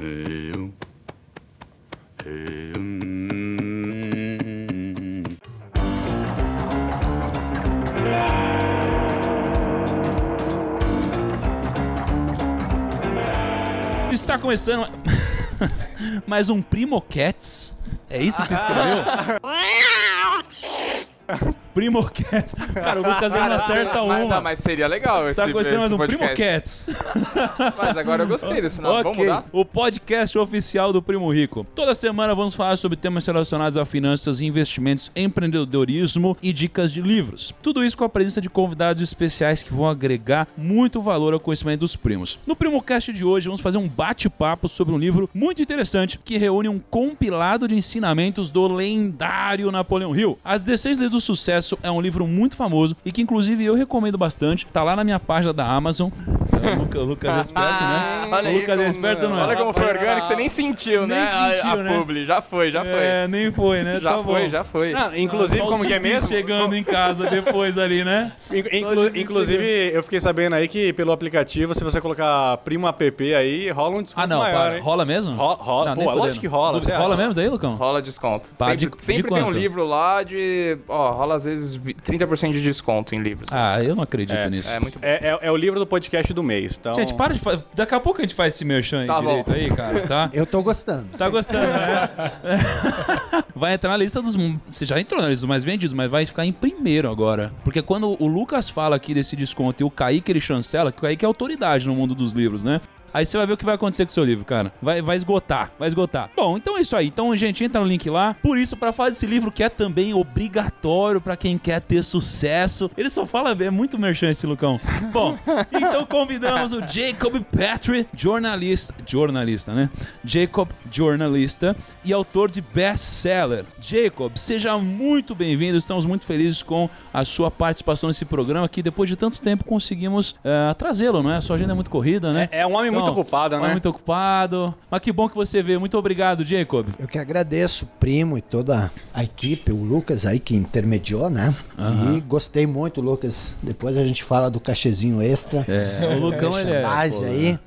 Eu. Eu. Está começando mais um Primo Cats. É isso que você escreveu? Primo Cats. Cara, o Lucas não acerta mas, uma. não, mas seria legal Está esse, começando mais esse um Primo. Cats. Mas agora eu gostei desse nome. Vamos Ok, mudar? o podcast oficial do Primo Rico. Toda semana vamos falar sobre temas relacionados a finanças, investimentos, empreendedorismo e dicas de livros. Tudo isso com a presença de convidados especiais que vão agregar muito valor ao conhecimento dos primos. No PrimoCast de hoje vamos fazer um bate-papo sobre um livro muito interessante que reúne um compilado de ensinamentos do lendário Napoleão Hill. As 16 Leis do Sucesso é um livro muito famoso e que inclusive eu recomendo bastante. Tá lá na minha página da Amazon. O Lucas, Lucas é esperto, né? Olha o aí Lucas é esperto, não é? Olha como foi orgânico, você nem sentiu, Nem né? a- sentiu, a, né? publi. Já foi, já foi. É, nem foi, né? já Tá foi, bom. já foi. Não, inclusive, como que é mesmo? chegando em casa depois ali, né? In- inclu- inclusive, eu fiquei sabendo aí que pelo aplicativo, se você colocar Primo App aí, rola um desconto Ah, não, maior, para. rola mesmo? Ro- rola. Não, Pô, é lógico que rola, você Rola mesmo daí, Lucão? Rola desconto. Tá, sempre de- de sempre tem um livro lá de. Ó, rola às vezes vi- 30% de desconto em livros. Ah, eu não acredito nisso. é muito É, é- é o livro do podcast do mês, então... Gente, para de fazer. Daqui a pouco a gente faz esse merchan Tá bom. direito aí, cara, tá? Eu tô gostando. Tá gostando, né? vai entrar na lista dos. Você já entrou na lista dos mais vendidos, mas vai ficar em primeiro agora. Porque quando o Lucas fala aqui desse desconto e o Kaique ele chancela, que o Kaique é autoridade no mundo dos livros, né? Aí você vai ver o que vai acontecer com o seu livro, cara. Vai, vai esgotar, vai esgotar. Bom, então é isso aí. Então, gente, entra no link lá. Por isso, pra falar desse livro que é também obrigatório pra quem quer ter sucesso. Ele só fala, é muito merchan esse Lucão. Bom, então convidamos o Jacob Petrie, jornalista, jornalista, né? Jacob, jornalista e autor de best-seller. Jacob, seja muito bem-vindo. Estamos muito felizes com a sua participação nesse programa que depois de tanto tempo conseguimos eh, trazê-lo, não é? A sua agenda é muito corrida, né? É, é um homem muito Então, ocupado, né? Muito ocupado. Mas que bom que você veio. Muito obrigado, Jacob. Eu que agradeço o primo e toda a equipe, o Lucas aí que intermediou, né? E gostei muito, Lucas. Depois a gente fala do cachezinho extra. É, o Lucão, ele é... Pô, aí.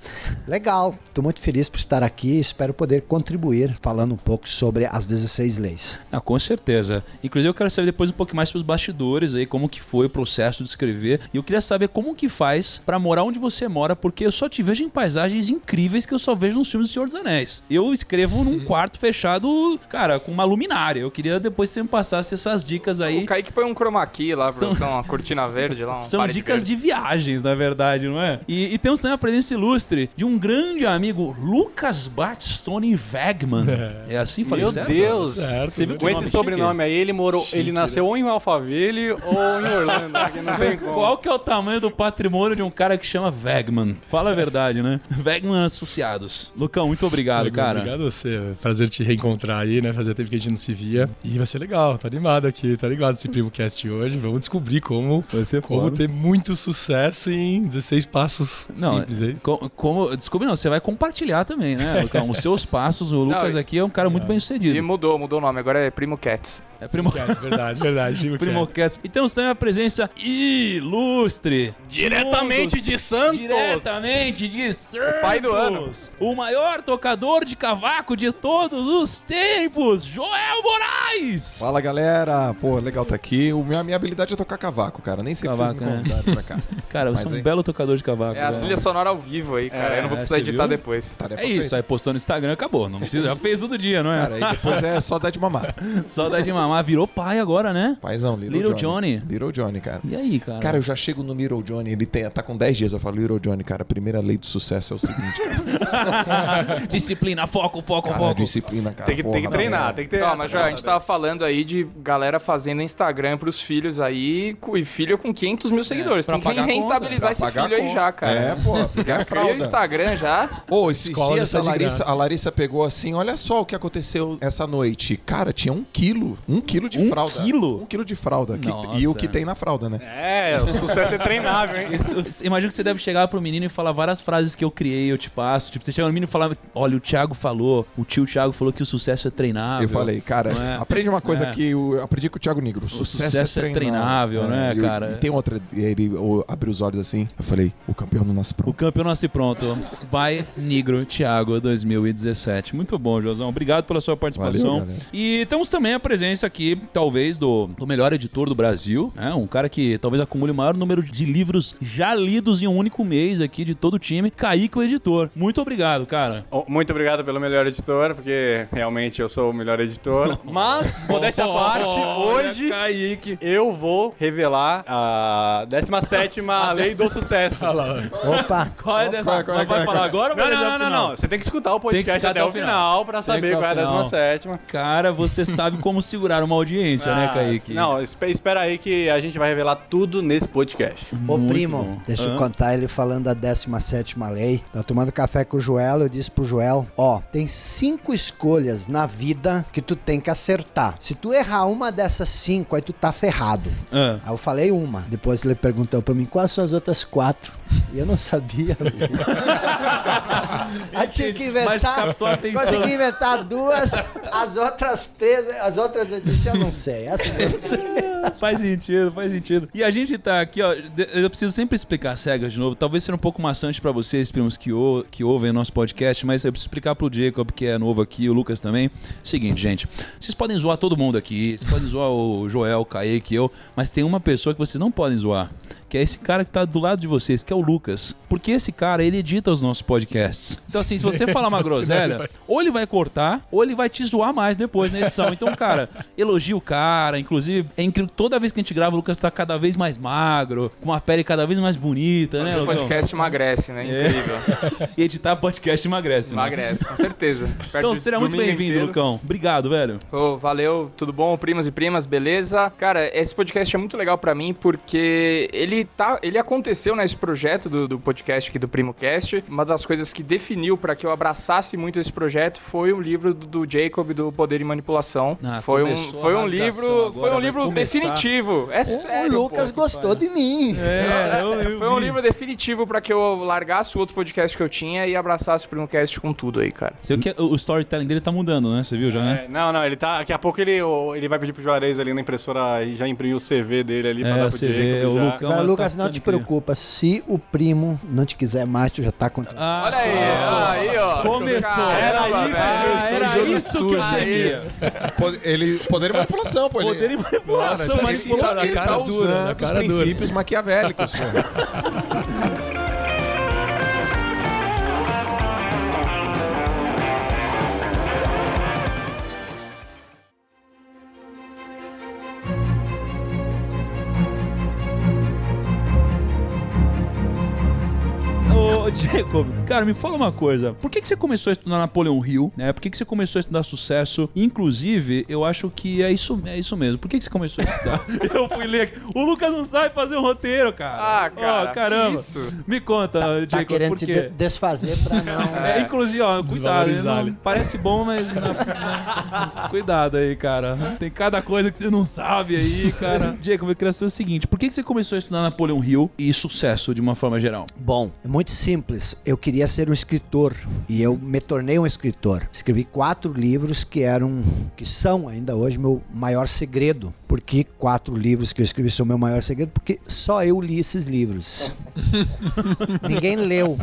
Legal, tô muito feliz por estar aqui. Espero poder contribuir falando um pouco sobre as 16 leis. Ah, com certeza. Inclusive eu quero saber depois um pouco mais pelos bastidores aí, como que foi o processo de escrever. E eu queria saber como que faz pra morar onde você mora, porque eu só te vejo em paisagens incríveis que eu só vejo nos filmes do Senhor dos Anéis. Eu escrevo num quarto fechado, cara, com uma luminária. Eu queria depois que você me passasse essas dicas aí. O Kaique põe um chroma key lá São- uma cortina verde lá. Um São dicas verde. de viagens, na verdade, não é? E, e temos também a presença ilustre de um grande amigo, Lucas Bartstone Wegman. É, assim, falei Meu certo? Deus! Você viu Com esse chique? sobrenome aí, ele morou, ele nasceu ou em Alphaville ou em Orlando, né, que não tem como. Qual que é o tamanho do patrimônio de um cara que chama Wegman? Fala a verdade, né? Wegman Associados. Lucão, muito obrigado, cara. Obrigado a você. é Prazer te reencontrar aí, né? Fazia tempo que a gente não se via. E vai ser legal, tá animado aqui, tá ligado esse Primo Cast hoje. Vamos descobrir como, Vai ser como foda. ter muito sucesso em 16 passos Não, simples. é como, desculpe não, você vai compartilhar também, né, Lucão? Os seus passos, o Lucas e- aqui é um cara muito bem E sucedido. mudou, mudou o nome. Agora é Primo Cats. É primo... Cats, verdade, verdade. Primo Cats. Primocats. E temos também a presença ilustre. Diretamente de Santos! Diretamente de Santos. Pai do ano. O maior tocador de cavaco de todos os tempos, Joel Moraes. Fala galera, pô, legal tá aqui. O minha, minha habilidade é tocar cavaco, cara. Nem sei se vocês me né? convidaram pra cá. Cara, você Mas é um aí- belo tocador de cavaco. É a né? trilha sonora ao vivo aí, cara. É, Eu não vou precisar você editar viu? depois. Tarefa É isso, feita. aí postou no Instagram, acabou. Não precisa, já fez todo dia, não é? Cara, aí depois é só dar de mamar. Só dar de mamar, virou pai agora, né? Paizão, Little, Little Johnny. Little Johnny, cara. E aí, cara? Cara, eu já chego no Little Johnny, ele tem, tá com 10 dias. Eu falo, Little Johnny, cara, primeira lei do sucesso é o seguinte, cara. Disciplina, foco, foco, Cara, foco. disciplina, cara. Tem que, tem que porra, treinar, velho. tem que ter. Ó, essa mas já, a gente tava falando aí de galera fazendo Instagram pros filhos aí, e filho com 500 mil seguidores. pra Tem que a rentabilizar esse filho a aí já, cara. É, pô, porque é o fralda. Instagram já. Ô, esses Escola dias a Larissa, a Larissa pegou assim, olha só o que aconteceu essa noite. Cara, tinha um quilo. Um quilo de Um fralda. quilo? Um quilo de fralda. que- e o que tem na fralda, né? É, o sucesso é treinável, hein? Isso- imagino que você deve chegar pro menino e falar várias frases que eu criei, eu te passo. Tipo, você chega no menino e fala: Olha, o Thiago falou, o tio Thiago falou que o sucesso é treinável. Eu falei, cara, é? aprende uma coisa É. que eu aprendi com o Thiago Negro. O sucesso é treinável, né, e- cara? E tem outra, ele o- abriu os olhos assim. Eu falei, o campeão não nasce O pronto. campeão nasce pronto. By Negro Thiago 2017. Muito bom, Josão. Obrigado pela sua participação. Valeu, e temos também a presença aqui, talvez, do, do melhor editor do Brasil. Né? Um cara que talvez acumule o maior número de livros já lidos em um único mês aqui de todo o time. Kaique, o editor. Muito obrigado, cara. Oh, Muito obrigado pelo melhor editor, porque realmente eu sou o melhor editor. Mas, modéstia à parte, hoje Kaique. eu vou revelar a 17 Lei do Sucesso. Opa, Qual é dessa? qual é, qual Vai é, falar é? agora ou Não, vai não, não, não. Você tem que escutar o podcast até o final pra saber qual é a até o final. 17. Cara, você sabe como segurar uma audiência, né, Ah, Kaique? Não, espe- espera aí que a gente vai revelar tudo nesse podcast. Ô primo, deixa eu contar ele falando da 17 lei. Tá tomando café com o Joel, eu disse pro Joel, ó, tem cinco escolhas na vida que tu tem que acertar. Se tu errar uma dessas cinco, aí tu tá ferrado. Ah. Aí eu falei uma. Depois ele perguntou pra mim, quais são as outras quatro? E eu não sabia. aí tinha que inventar. Consegui inventar duas, as outras três, as outras eu disse, eu não sei. Essas eu não sei. Faz sentido, faz sentido. E a gente tá aqui, ó. Eu preciso sempre explicar as regras de novo. Talvez seja um pouco maçante pra vocês, primos que, ou, que ouvem nosso podcast, mas eu preciso explicar pro Jacob, que é novo aqui, o Lucas também. Seguinte, gente. Vocês podem zoar todo mundo aqui, vocês podem zoar o Joel, o Kaique, eu, mas tem uma pessoa que vocês não podem zoar. Que é esse cara que tá do lado de vocês, que é o Lucas. Porque esse cara, ele edita os nossos podcasts. Então, assim, se você falar uma groselha, ou ele vai cortar, ou ele vai te zoar mais depois na edição. Então, cara, elogia o cara. Inclusive, é incrível. Toda vez que a gente grava, o Lucas tá cada vez mais magro, com uma pele cada vez mais bonita, né, O podcast emagrece, né? É. Incrível. E editar podcast emagrece, né? Emagrece, com certeza. Perto Então, seja muito bem-vindo. Lucão. Obrigado, velho. Ô, valeu, tudo bom, primos e primas, beleza? Cara, esse podcast é muito legal pra mim porque ele tá, ele aconteceu nesse projeto do, do podcast aqui do PrimoCast. Uma das coisas que definiu pra que eu abraçasse muito esse projeto foi o livro do, do Jacob do Poder e Manipulação. Ah, foi um, foi um rasgação livro, agora, foi um livro começar. definitivo. É sério. o Lucas pô. gostou de mim. É, eu, eu Foi um vi. livro definitivo pra que eu largasse o outro podcast que eu tinha e abraçasse o PrimoCast com tudo aí, cara. Você que o storytelling dele tá mudando, né? Você viu já, né? É, não, não, ele tá. Daqui a pouco ele, o- ele vai pedir pro Juarez ali na impressora e já imprimir o CV dele ali pra É, dar pro vê, Jacob o já. Lucão- Lucas, não ficando te preocupa. Se o primo não te quiser mais, tu já tá contratado. Ah, Olha aí, aí, ó. Começou. Era isso. Ah, era jogo isso que eu queria. Ele, poder e manipulação, pô. Ele, Poder e manipulação, ele, na ele tá usando cara os dura. princípios maquiavélicos, pô. Ô, Jacob, cara, me fala uma coisa. Por que, que você começou a estudar Napoleão Hill, né? Por que, que você começou a estudar sucesso? Inclusive, eu acho que é isso, é isso mesmo. Por que, que você começou a estudar? eu fui ler aqui. O Lucas não sabe fazer um roteiro, cara. Ah, cara, Ó, caramba. isso. Me conta, Tá Jacob, querendo por te quê? de- desfazer pra não. É, inclusive, ó, cuidado. Desvalorizar não- parece bom, mas. não- não- cuidado aí, cara. Tem cada coisa que você não sabe aí, cara. Jacob, eu queria saber o seguinte: por que, que você começou a estudar Napoleão Hill e sucesso de uma forma geral? Bom, é muito simples. Eu queria ser um escritor e eu me tornei um escritor. Escrevi quatro livros que eram, que são ainda hoje meu maior segredo. Por que quatro livros que eu escrevi são meu maior segredo? Porque só eu li esses livros. ninguém leu.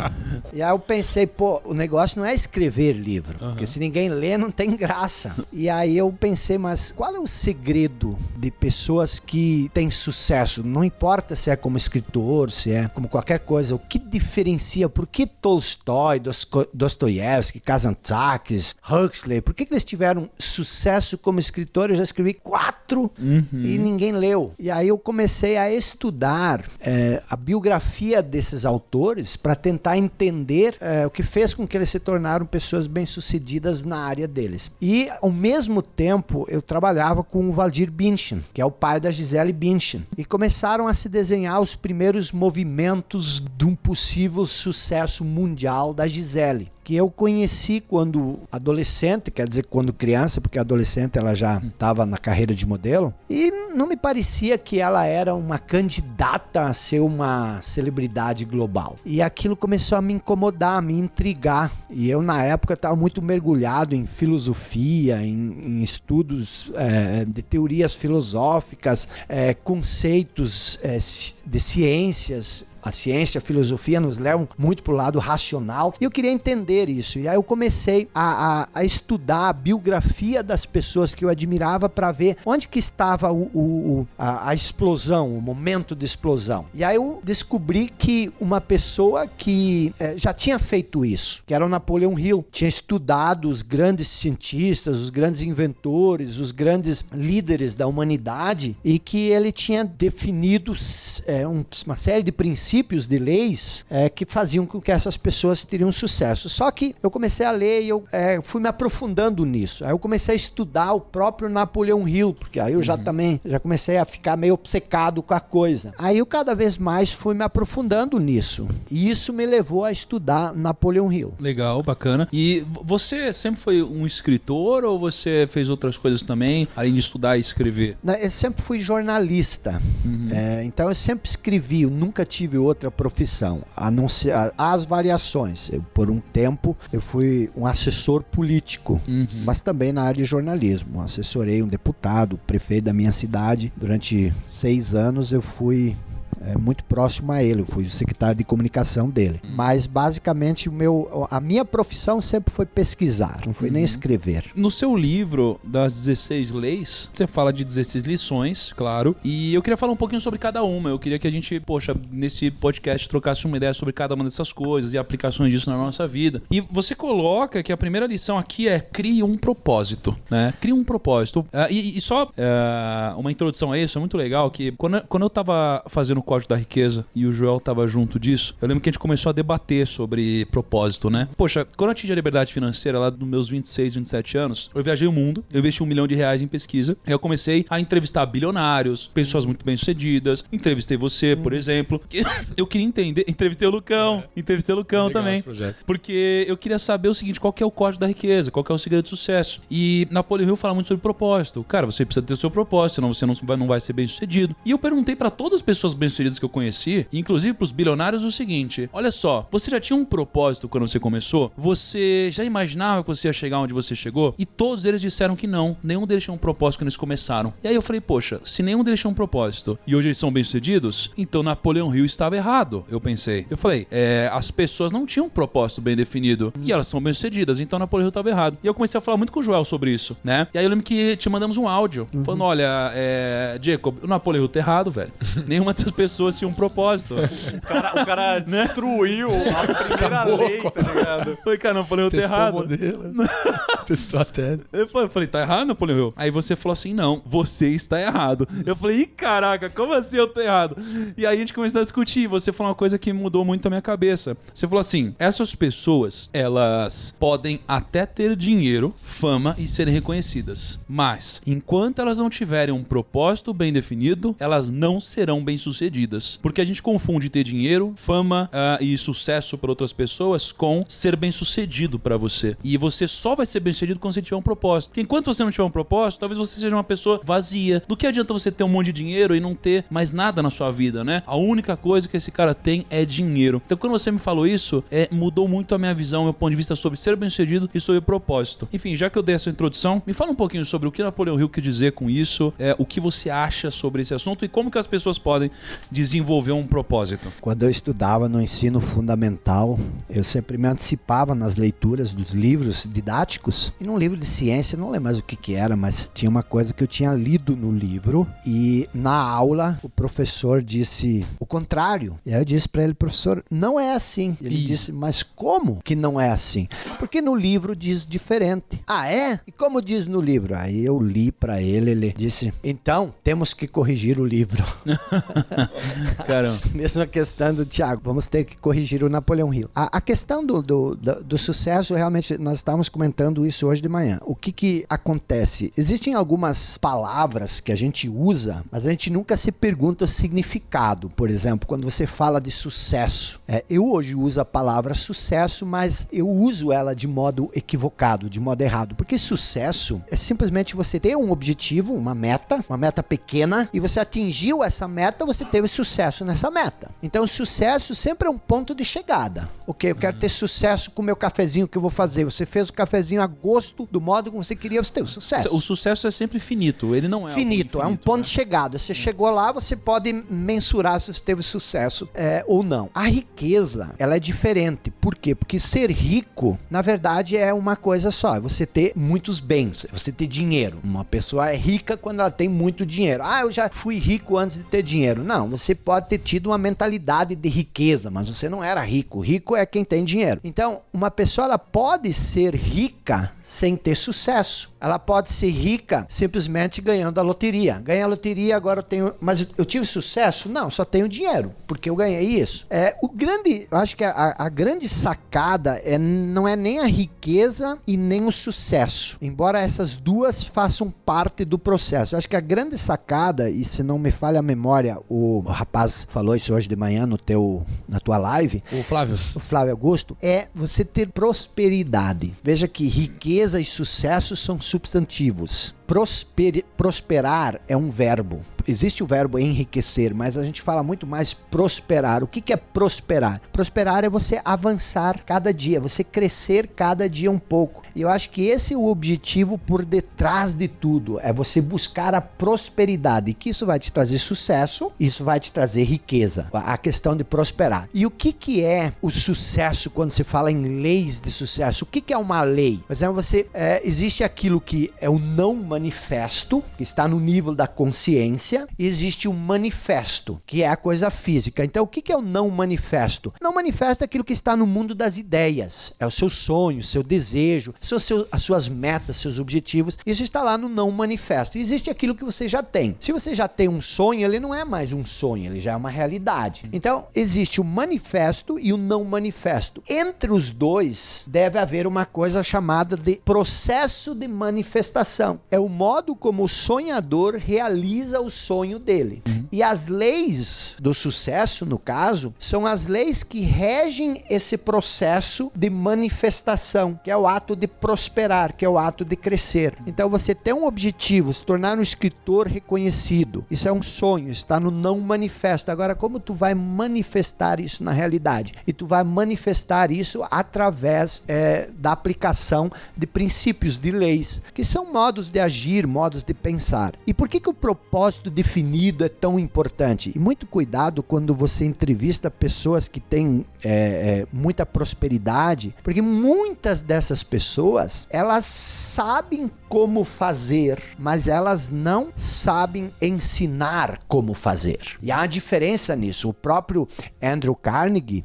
E aí eu pensei, pô, o negócio não é escrever livro, porque se ninguém lê não tem graça. E aí eu pensei, mas qual é o segredo de pessoas que têm sucesso? Não importa se é como escritor, se é como qualquer coisa, o que diferencia? Por que Tolstói, Dosto- Dostoiévski, Kazantzakis, Huxley, por que, que eles tiveram sucesso como escritor? Eu já escrevi quatro e ninguém leu. E aí eu comecei a estudar eh, a biografia desses autores para tentar entender eh, o que fez com que eles se tornaram pessoas bem-sucedidas na área deles. E, ao mesmo tempo, eu trabalhava com o Valdir Bündchen, que é o pai da Gisele Bündchen. E começaram a se desenhar os primeiros movimentos de um possível sucesso mundial da Gisele. Que eu conheci quando adolescente, quer dizer, quando criança, porque adolescente ela já estava na carreira de modelo, e não me parecia que ela era uma candidata a ser uma celebridade global. E aquilo começou a me incomodar, a me intrigar. E eu, na época, estava muito mergulhado em filosofia, em, em estudos eh, de teorias filosóficas, eh, conceitos ci- de ciências a ciência, a filosofia nos levam muito para o lado racional. E eu queria entender isso. E aí eu comecei a, a- a estudar a biografia das pessoas que eu admirava para ver onde que estava o, o- a, a explosão, o momento de explosão. E aí eu descobri que uma pessoa que eh, já tinha feito isso, que era o Napoleão Hill, tinha estudado os grandes cientistas, os grandes inventores, os grandes líderes da humanidade e que ele tinha definido eh, um- uma série de princípios, de leis eh, que faziam com que essas pessoas teriam sucesso. Só que eu comecei a ler e eu eh, fui me aprofundando nisso. Aí eu comecei a estudar o próprio Napoleão Hill, porque aí eu já também já comecei a ficar meio obcecado com a coisa. Aí eu cada vez mais fui me aprofundando nisso. E isso me levou a estudar Napoleão Hill. Legal, bacana. E você sempre foi um escritor ou você fez outras coisas também, além de estudar e escrever? Eu sempre fui jornalista, É, então eu sempre escrevi, eu nunca tive outra profissão, a não ser as variações. Eu, por um tempo eu fui um assessor político, mas também na área de jornalismo. Assessorei um deputado, prefeito da minha cidade. Durante seis anos eu fui é, muito próximo a ele, eu fui o secretário de comunicação dele. Mas basicamente o meu, a minha profissão sempre foi pesquisar, não foi nem escrever. No seu livro das 16 leis, você fala de 16 lições, claro, e eu queria falar um pouquinho sobre cada uma. Eu queria que a gente, poxa, nesse podcast trocasse uma ideia sobre cada uma dessas coisas e aplicações disso na nossa vida. E você coloca que a primeira lição aqui é crie um propósito, né? Crie um propósito. Ah, e, e só ah, uma introdução a isso, é muito legal que quando, quando eu tava fazendo o Código da Riqueza e o Joel tava junto disso, eu lembro que a gente começou a debater sobre propósito, né? Poxa, quando eu atingi a liberdade financeira lá nos meus 26, 27 anos, eu viajei o mundo, eu investi um milhão de reais em pesquisa, aí eu comecei a entrevistar bilionários, pessoas muito bem-sucedidas, entrevistei você, por exemplo, eu queria entender, entrevistei o Lucão, entrevistei o Lucão Legal também, porque eu queria saber o seguinte, qual que é o código da riqueza, qual que é o segredo do sucesso. E Napoleão Hill fala muito sobre propósito. Cara, você precisa ter o seu propósito, senão você não vai, não vai ser bem sucedido. E eu perguntei pra todas as pessoas bem-sucedidas que eu conheci, inclusive pros bilionários, o seguinte: olha só, você já tinha um propósito quando você começou? Você já imaginava que você ia chegar onde você chegou? E todos eles disseram que não. Nenhum deles tinha um propósito quando eles começaram. E aí eu falei, poxa, se nenhum deles tinha um propósito e hoje eles são bem-sucedidos, então Napoleão Hill estava errado. Eu pensei. Eu falei, é, as pessoas não tinham um propósito bem definido e elas são bem-sucedidas, então Napoleão Hill estava errado. E eu comecei a falar muito com o Joel sobre isso, né? E aí eu lembro que te mandamos um áudio falando: olha, é, Jacob, o Napoleão Hill tá errado, velho. Nenhuma dessas pessoas tinha um propósito. O cara, o cara destruiu a primeira lei, tá ligado? Eu falei, cara, Napoleão Hill tá Testou o errado. modelo. Testou até. Eu falei, eu falei, tá errado, Napoleão Hill? Aí você falou assim, não, você está errado. Eu falei, ih, caraca, como assim eu tô errado? E aí a gente começou a discutir, e você falou uma coisa que mudou muito a minha cabeça. Você falou assim, essas pessoas, elas podem até ter dinheiro, fama e serem reconhecidas, mas enquanto elas não tiverem um propósito bem definido, elas não serão bem-sucedidas. Porque a gente confunde ter dinheiro, fama ah, e sucesso para outras pessoas com ser bem-sucedido para você. E você só vai ser bem-sucedido quando você tiver um propósito. Porque enquanto você não tiver um propósito, talvez você seja uma pessoa vazia. Do que adianta você ter um monte de dinheiro e não ter mais nada na sua vida, né? A única coisa que esse cara tem é dinheiro. Então, quando você me falou isso, é, mudou muito a minha visão, meu ponto de vista sobre ser bem-sucedido e sobre propósito. Enfim, já que eu dei essa introdução, me fala um pouquinho sobre o que Napoleão Hill quis dizer com isso, é, o que você acha sobre esse assunto e como que as pessoas podem desenvolver um propósito. Quando eu estudava no ensino fundamental, eu sempre me antecipava nas leituras dos livros didáticos. E num livro de ciência, não lembro mais o que, que era, mas tinha uma coisa que eu tinha lido no livro. E na aula, o professor disse o contrário. E aí eu disse para ele, professor, não é assim. Ele disse, mas como que não é assim? Porque no livro diz diferente. Ah, é? E como diz no livro? Aí eu li para ele, ele disse, então temos que corrigir o livro. Caramba. Mesma questão do Thiago, vamos ter que corrigir o Napoleão Hill. A, a questão do, do, do, do sucesso, realmente, nós estávamos comentando isso hoje de manhã. O que que acontece? Existem algumas palavras que a gente usa, mas a gente nunca se pergunta o significado. Por exemplo, quando você fala de sucesso. É, eu hoje uso a palavra sucesso, mas eu uso ela de modo equivocado, de modo errado. Porque sucesso é simplesmente você ter um objetivo, uma meta, uma meta pequena, e você atingiu essa meta, você teve sucesso nessa meta. Então, sucesso sempre é um ponto de chegada. Ok, eu quero ter sucesso com o meu cafezinho que eu vou fazer. Você fez o cafezinho a gosto, do modo como você queria, você teve sucesso. O sucesso é sempre finito, ele não é Finito, é um infinito, ponto né? de chegada. Você chegou lá, você pode mensurar se você teve sucesso é, ou não. A riqueza, ela é diferente. Por quê? Porque ser rico, na verdade, é uma coisa só. É você ter muitos bens, é você ter dinheiro. Uma pessoa é rica quando ela tem muito dinheiro. Ah, eu já fui rico antes de ter dinheiro. Não, você pode ter tido uma mentalidade de riqueza, mas você não era rico. Rico é quem tem dinheiro. Então, uma pessoa ela pode ser rica sem ter sucesso. Ela pode ser rica simplesmente ganhando a loteria. Ganhei a loteria, agora eu tenho. Mas eu tive sucesso? Não, só tenho dinheiro, porque eu ganhei isso. É, o grande. Eu acho que a, a grande sacada é, não é nem a riqueza e nem o sucesso. Embora essas duas façam parte do processo. Eu acho que a grande sacada, e se não me falha a memória, o rapaz falou isso hoje de manhã no teu, na tua live, O Flávio. o Flávio Augusto, é você ter prosperidade. Veja que riqueza e sucesso são substantivos. Prosperi- prosperar é um verbo. Existe o verbo enriquecer, mas a gente fala muito mais prosperar. O que, que é prosperar? Prosperar é você avançar cada dia, você crescer cada dia um pouco. E eu acho que esse é o objetivo por detrás de tudo. É você buscar a prosperidade, que isso vai te trazer sucesso, isso vai te trazer riqueza. A questão de prosperar. E o que, que é o sucesso quando se fala em leis de sucesso? O que, que é uma lei? Por exemplo, você é, existe aquilo que é o não manifesto, que está no nível da consciência, e existe o manifesto, que é a coisa física. Então, o que, é o não manifesto? Não manifesto é aquilo que está no mundo das ideias. É o seu sonho, seu desejo, são seu, as suas metas, seus objetivos. Isso está lá no não manifesto. Existe aquilo que você já tem. Se você já tem um sonho, ele não é mais um sonho, ele já é uma realidade. Então, existe o manifesto e o não manifesto. Entre os dois, deve haver uma coisa chamada de processo de manifestação. É o modo como o sonhador realiza o sonho dele. E as leis do sucesso, no caso, são as leis que regem esse processo de manifestação, que é o ato de prosperar, que é o ato de crescer. Então, você tem um objetivo, se tornar um escritor reconhecido. Isso é um sonho, está no não manifesto. Agora, como tu vai manifestar isso na realidade? E tu vai manifestar isso através é, da aplicação de princípios, de leis, que são modos de agir, modos de pensar. E por que, que o propósito definido é tão importante? E muito cuidado quando você entrevista pessoas que têm é, é, muita prosperidade, porque muitas dessas pessoas elas sabem como fazer, mas elas não sabem ensinar como fazer. E há diferença nisso. O próprio Andrew Carnegie,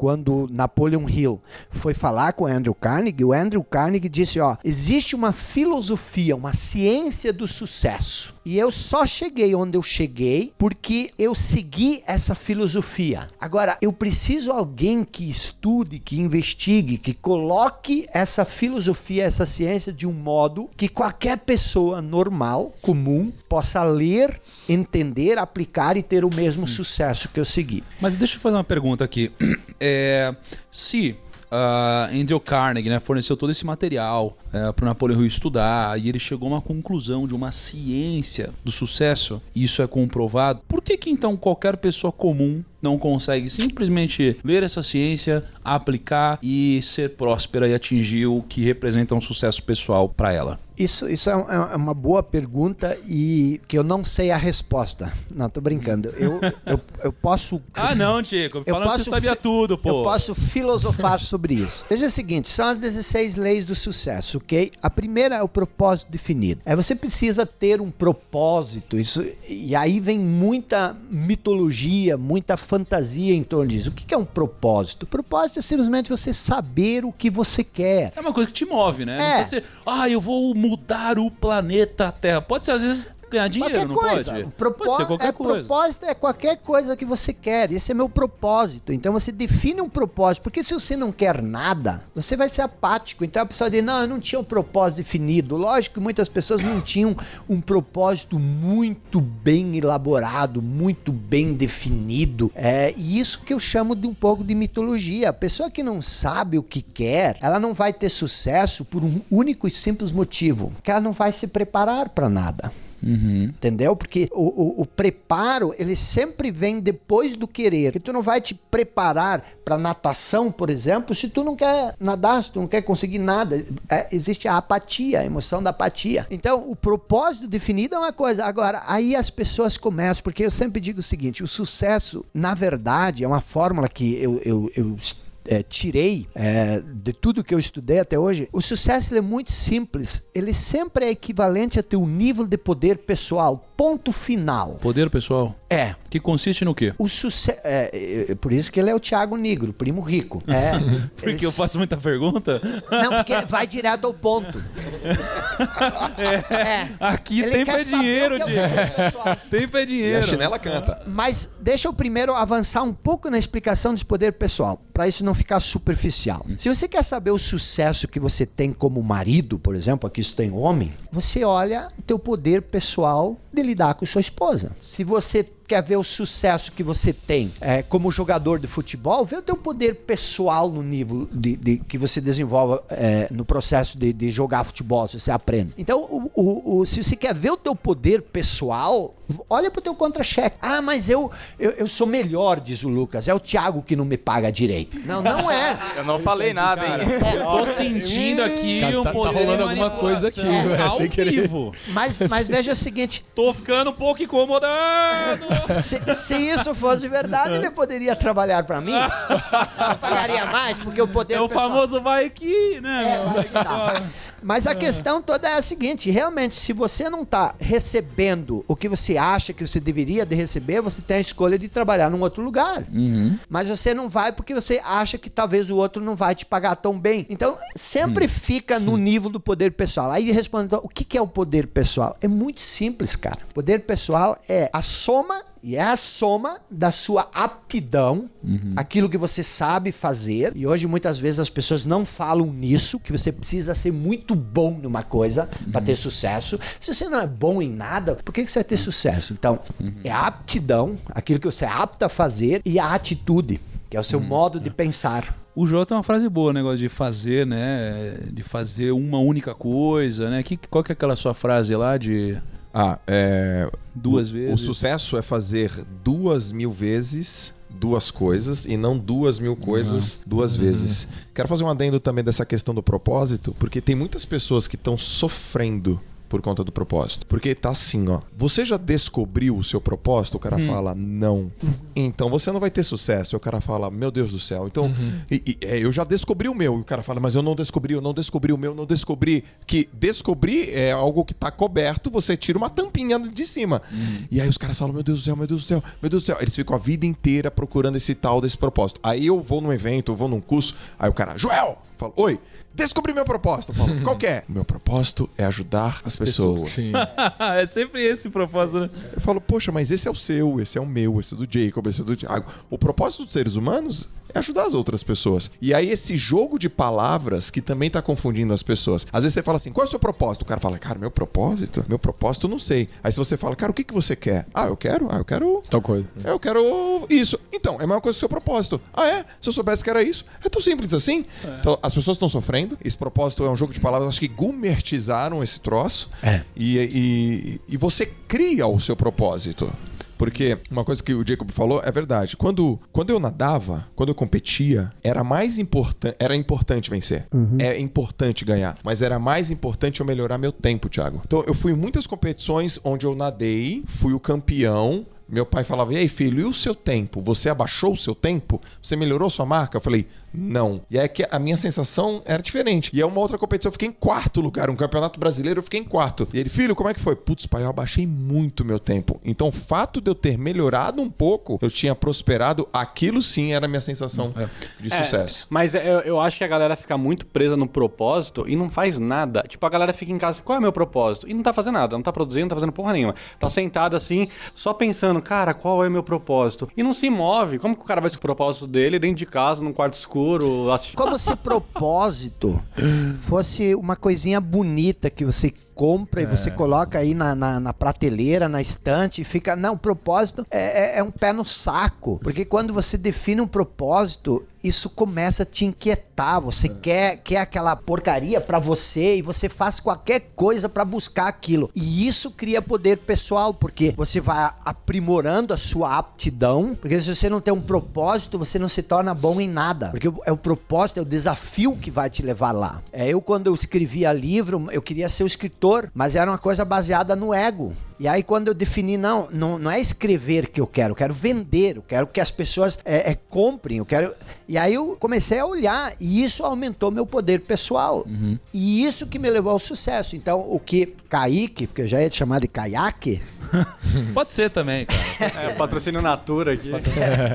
quando Napoleon Hill foi falar com Andrew Carnegie, o Andrew Carnegie disse: Ó, existe uma filosofia, uma ciência do sucesso. E eu só cheguei onde eu cheguei porque eu segui essa filosofia. Agora, eu preciso alguém que estude, que investigue, que coloque essa filosofia, essa ciência de um modo que qualquer pessoa normal, comum, possa ler, entender, aplicar e ter o mesmo sucesso que eu segui. Mas deixa eu fazer uma pergunta aqui. É, se uh, Andrew Carnegie né, forneceu todo esse material é, para o Napoleão estudar e ele chegou a uma conclusão de uma ciência do sucesso, e isso é comprovado, por que, que então qualquer pessoa comum não consegue simplesmente ler essa ciência, aplicar e ser próspera e atingir o que representa um sucesso pessoal para ela? Isso, isso é um- é uma boa pergunta e que eu não sei a resposta. Não, tô brincando. Eu, eu, eu posso. Ah, não, Tico. Eu Falando que posso você sabia tudo, pô. Eu posso filosofar sobre isso. Veja o seguinte: são as 16 leis do sucesso, ok? A primeira é o propósito definido. É você precisa ter um propósito. Isso, e aí vem muita mitologia, muita fantasia em torno disso. O que é um propósito? O propósito é simplesmente você saber o que você quer. É uma coisa que te move, né? Não É. precisa ser, ah, eu vou mudar o planeta Terra. Pode ser, às vezes, ganhar dinheiro, qualquer não coisa. pode? Propó- Pode ser qualquer é, coisa. Propósito é qualquer coisa que você quer. Esse é meu propósito. Então você define um propósito. Porque se você não quer nada, você vai ser apático. Então a pessoa diz: não, eu não tinha um propósito definido. Lógico que muitas pessoas não tinham um propósito muito bem elaborado, muito bem definido. É e isso que eu chamo de um pouco de mitologia. A pessoa que não sabe o que quer, ela não vai ter sucesso por um único e simples motivo: que ela não vai se preparar para nada. Entendeu? Porque o, o- o preparo, ele sempre vem depois do querer. Porque tu não vai te preparar para natação, por exemplo, se tu não quer nadar, se tu não quer conseguir nada. É, existe a apatia, a emoção da apatia. Então, o propósito definido é uma coisa. Agora, aí as pessoas começam, porque eu sempre digo o seguinte: o sucesso, na verdade, é uma fórmula que eu, eu, eu é, tirei é, de tudo que eu estudei até hoje, o sucesso ele é muito simples. Ele sempre é equivalente a teu nível de poder pessoal. Ponto final. Poder pessoal, É. que consiste no quê? O sucesso. É, é, por isso que ele é o Thiago Negro, primo rico. É. Porque Ele- eu faço muita pergunta. Não, porque vai direto ao ponto. É. Aqui Ele tempo é dinheiro, o que é o Diego. poder pessoal. Tempo é E a dinheiro. chinela canta. Mas deixa eu primeiro avançar um pouco na explicação desse poder pessoal, para isso não ficar superficial. Se você quer saber o sucesso que você tem como marido, por exemplo, aqui isso tem homem, você olha o teu poder pessoal de lidar com sua esposa. Se você quer ver o sucesso que você tem é, como jogador de futebol, vê o teu poder pessoal no nível de, de- que você desenvolve é, no processo de, de jogar futebol, se você aprende. Então, o, o- o- se você quer ver o teu poder pessoal, olha pro teu contra-cheque. Ah, mas eu, eu, eu sou melhor, diz o Lucas. É o Thiago que não me paga direito. Não, não é. Eu não falei nada, hein? Eu tô sentindo aqui Cara, um tá- tá poder rolando de alguma coisa aqui, manipulação velho, sem querer. Mas, mas veja o seguinte: Tô ficando um pouco incomodado. Se, se isso fosse verdade, ele poderia trabalhar para mim. Eu pagaria mais, porque o poder É o pessoal- famoso vai aqui, né? É, vai que. Mas a questão toda é a seguinte: realmente, se você não está recebendo o que você acha que você deveria de receber, você tem a escolha de trabalhar num outro lugar. Mas você não vai porque você acha que talvez o outro não vai te pagar tão bem. Então, sempre fica no nível do poder pessoal. Aí responde: então, o que que é o poder pessoal? É muito simples, cara. Poder pessoal é a soma e é a soma da sua aptidão, aquilo que você sabe fazer. E hoje muitas vezes as pessoas não falam nisso, que você precisa ser muito bom numa coisa para ter sucesso. Se você não é bom em nada, por que que você vai ter sucesso? Então, é a aptidão, aquilo que você é apto a fazer, e a atitude, que é o seu modo de pensar. O Jô tem uma frase boa, o negócio de fazer, né? De fazer uma única coisa, né? Que, qual que é aquela sua frase lá de Ah, é. duas o, vezes? O sucesso é fazer duas mil vezes duas coisas e não duas mil coisas duas vezes. Quero fazer um adendo também dessa questão do propósito, porque tem muitas pessoas que estão sofrendo por conta do propósito. Porque tá assim, ó. Você já descobriu o seu propósito? O cara fala, não. Então você não vai ter sucesso. O cara fala, meu Deus do céu. Então, e- e- é, eu já descobri o meu. E o cara fala, mas eu não descobri, eu não descobri o meu, não descobri. Que descobrir é algo que tá coberto, você tira uma tampinha de cima. E aí os caras falam, meu Deus do céu, meu Deus do céu, meu Deus do céu. Eles ficam a vida inteira procurando esse tal desse propósito. Aí eu vou num evento, eu vou num curso, aí o cara, Joel, fala, oi. Descobri meu propósito. Eu falo, qual que é? Meu propósito é ajudar as pessoas. Sim. é sempre esse o propósito, né? Eu falo, poxa, mas esse é o seu, esse é o meu, esse é do Jacob, esse é do Thiago. O propósito dos seres humanos é ajudar as outras pessoas. E aí, esse jogo de palavras que também tá confundindo as pessoas. Às vezes você fala assim, qual é o seu propósito? O cara fala, cara, meu propósito? Meu propósito, eu não sei. Aí se você fala, cara, o que, que você quer? Ah, eu quero, ah, eu quero. Tal coisa. Eu quero isso. Então, é a mesma coisa que o seu propósito. Ah, é? Se eu soubesse que era isso. É tão simples assim. Então, as pessoas estão sofrendo. Esse propósito é um jogo de palavras. Acho que gumertizaram esse troço. É. E, e, e você cria o seu propósito. Porque uma coisa que o Jacob falou é verdade. Quando, quando eu nadava, quando eu competia, era mais importante. Era importante vencer. É importante ganhar. Mas era mais importante eu melhorar meu tempo, Thiago. Então eu fui em muitas competições onde eu nadei, fui o campeão. Meu pai falava: E aí, filho, e o seu tempo? Você abaixou o seu tempo? Você melhorou sua marca? Eu falei: Não. E é que a minha sensação era diferente. E é uma outra competição, eu fiquei em quarto lugar. Um campeonato brasileiro, eu fiquei em quarto. E ele, filho, como é que foi? Putz, pai, eu abaixei muito meu tempo. Então, o fato de eu ter melhorado um pouco, eu tinha prosperado, aquilo sim era a minha sensação de É, sucesso. mas eu, eu acho que a galera fica muito presa no propósito e não faz nada. Tipo, a galera fica em casa, qual é o meu propósito? E não tá fazendo nada, não tá produzindo, não tá fazendo porra nenhuma. Tá sentado assim, só pensando, cara, qual é o meu propósito? E não se move. Como que o cara vai ser o propósito dele dentro de casa, num quarto escuro, assistindo. Como se propósito fosse uma coisinha bonita que você compra e você coloca aí na, na, na prateleira, na estante e fica. Não, propósito é, é- é um pé no saco. Porque quando você define um propósito, isso começa a te inquietar. Você quer, quer aquela porcaria pra você e você faz qualquer coisa pra buscar aquilo. E isso cria poder pessoal, porque você vai aprimorando a sua aptidão. Porque se você não tem um propósito, você não se torna bom em nada. Porque o- é o propósito, é o desafio que vai te levar lá. É, eu, quando eu escrevia livro, eu queria ser o escritor, mas era uma coisa baseada no ego. E aí, quando eu defini, não, não, não é escrever que eu quero, eu quero vender, eu quero que as pessoas é, é, comprem, eu quero. E aí eu comecei a olhar, e isso aumentou meu poder pessoal. E isso que me levou ao sucesso. Então, o que Kaique, porque eu já ia te chamar de caiaque, Pode ser também, cara. É, patrocínio Natura aqui.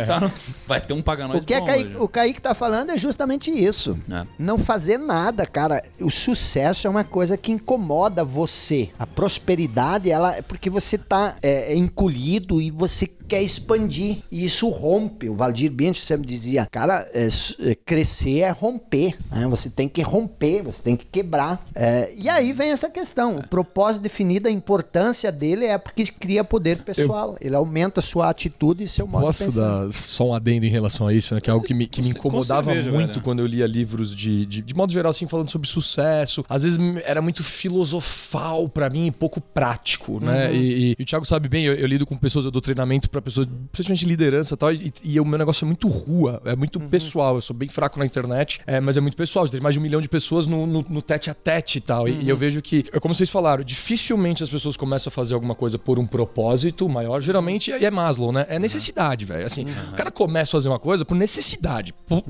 Tá Vai ter um paga nós o que é Kaique, hoje. o Kaique tá falando é justamente isso. É. Não fazer nada, cara. O sucesso é uma coisa que incomoda você. A prosperidade, ela é porque você tá é, é encolhido e você quer expandir. E isso rompe. O Valdir Bint sempre dizia, cara, é, é, crescer é romper. né? Você tem que romper, você tem que quebrar. É, e aí vem essa questão. O propósito definido, a importância dele é porque cria poder pessoal. Ele aumenta a sua atitude e seu modo de Posso pensar. dar só um adendo em relação a isso, né? Que é algo que me, que me Com- com incomodava cerveja, muito velho. quando eu lia livros de, de, de modo geral, assim, falando sobre sucesso. Às vezes era muito filosofal pra mim e pouco prático, né? E, e- e o Thiago sabe bem, eu, eu lido com pessoas, eu dou treinamento pra pessoas, principalmente liderança e tal, e, o meu negócio é muito rua, é muito pessoal. Eu sou bem fraco na internet, é, mas é muito pessoal. Tem mais de um milhão de pessoas no, no, no tete a tete e tal. E- E, eu vejo que, é como vocês falaram, dificilmente as pessoas começam a fazer alguma coisa por um propósito maior. Geralmente é, é Maslow, né? É necessidade, velho. Assim, o cara começa a fazer uma coisa por necessidade. Por-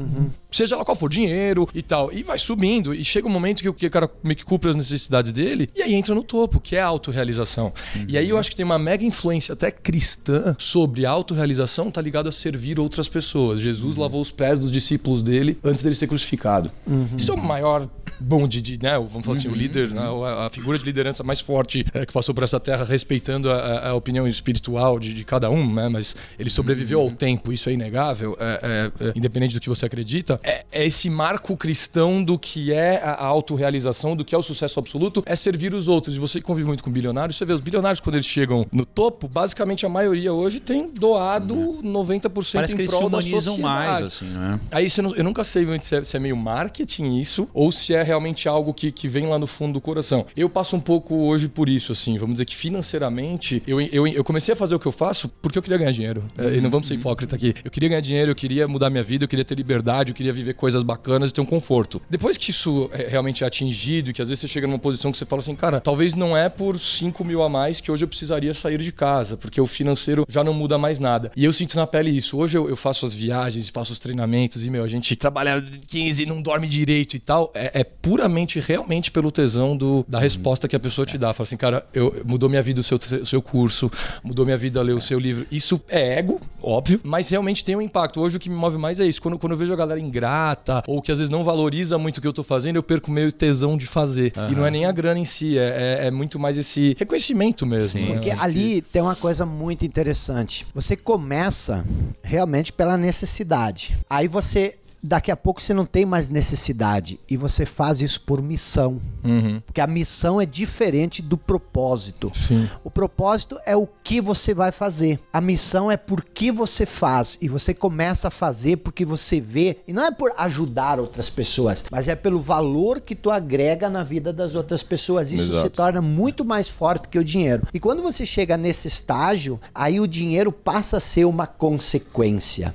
Seja lá qual for, dinheiro e tal. E vai subindo. E chega um momento que o que o cara meio que cumpre as necessidades dele. E aí entra no topo, que é a autorrealização. E aí eu acho que tem uma mega influência até cristã sobre autorrealização, tá ligado a servir outras pessoas. Jesus lavou os pés dos discípulos dele antes dele ser crucificado. Isso é o maior bonde de, né? Vamos falar assim, o líder, né, a, a figura de liderança mais forte é, que passou por essa terra, respeitando a, a- opinião espiritual de, de cada um, né? Mas ele sobreviveu ao tempo, isso é inegável, é- é- é, independente do que você acredita. É, é esse marco cristão do que é a, a autorrealização, do que é o sucesso absoluto, é servir os outros. E você convive muito com bilionários, você vê os bilionários quando eles chegam no topo, basicamente a maioria hoje tem doado 90% Parece que eles prol humanizam mais, assim, né? Aí você não- eu nunca sei se é, se é meio marketing isso ou se é realmente algo que, que vem lá no fundo do coração. Eu passo um pouco hoje por isso, assim. Vamos dizer que financeiramente eu, eu, eu comecei a fazer o que eu faço porque eu queria ganhar dinheiro. É, e não vamos ser hipócrita aqui. Eu queria ganhar dinheiro, eu queria mudar minha vida, eu queria ter liberdade, eu queria viver coisas bacanas e ter um conforto. Depois que isso é realmente é atingido e que às vezes você chega numa posição que você fala assim, cara, talvez não é por 5 mil a mais que hoje eu precisaria sair de casa, porque o financeiro já não muda mais nada. E eu sinto na pele isso. Hoje eu, eu faço as viagens, faço os treinamentos e, meu, a gente trabalha 15 e não dorme direito e tal. É, é puramente, realmente pelo tesão do, da resposta que a pessoa te dá. Fala assim, cara, eu, mudou minha vida o seu, o seu curso, mudou minha vida ler o seu livro. Isso é ego, óbvio, mas realmente tem um impacto. Hoje o que me move mais é isso. Quando, quando eu vejo a galera ingrata ou que às vezes não valoriza muito o que eu tô fazendo, eu perco meio tesão de fazer. E não é nem a grana em si, é, é, é muito mais esse reconhecimento mesmo. Sim. né? Porque ali tem uma coisa muito interessante. Você começa realmente pela necessidade. Aí você. Daqui a pouco você não tem mais necessidade e você faz isso por missão. Uhum. Porque a missão é diferente do propósito. Sim. O propósito é o que você vai fazer. A missão é por que você faz. E você começa a fazer porque você vê. E não é por ajudar outras pessoas, mas é pelo valor que tu agrega na vida das outras pessoas. Isso se Exato. torna muito mais forte que o dinheiro. E quando você chega nesse estágio, aí o dinheiro passa a ser uma consequência.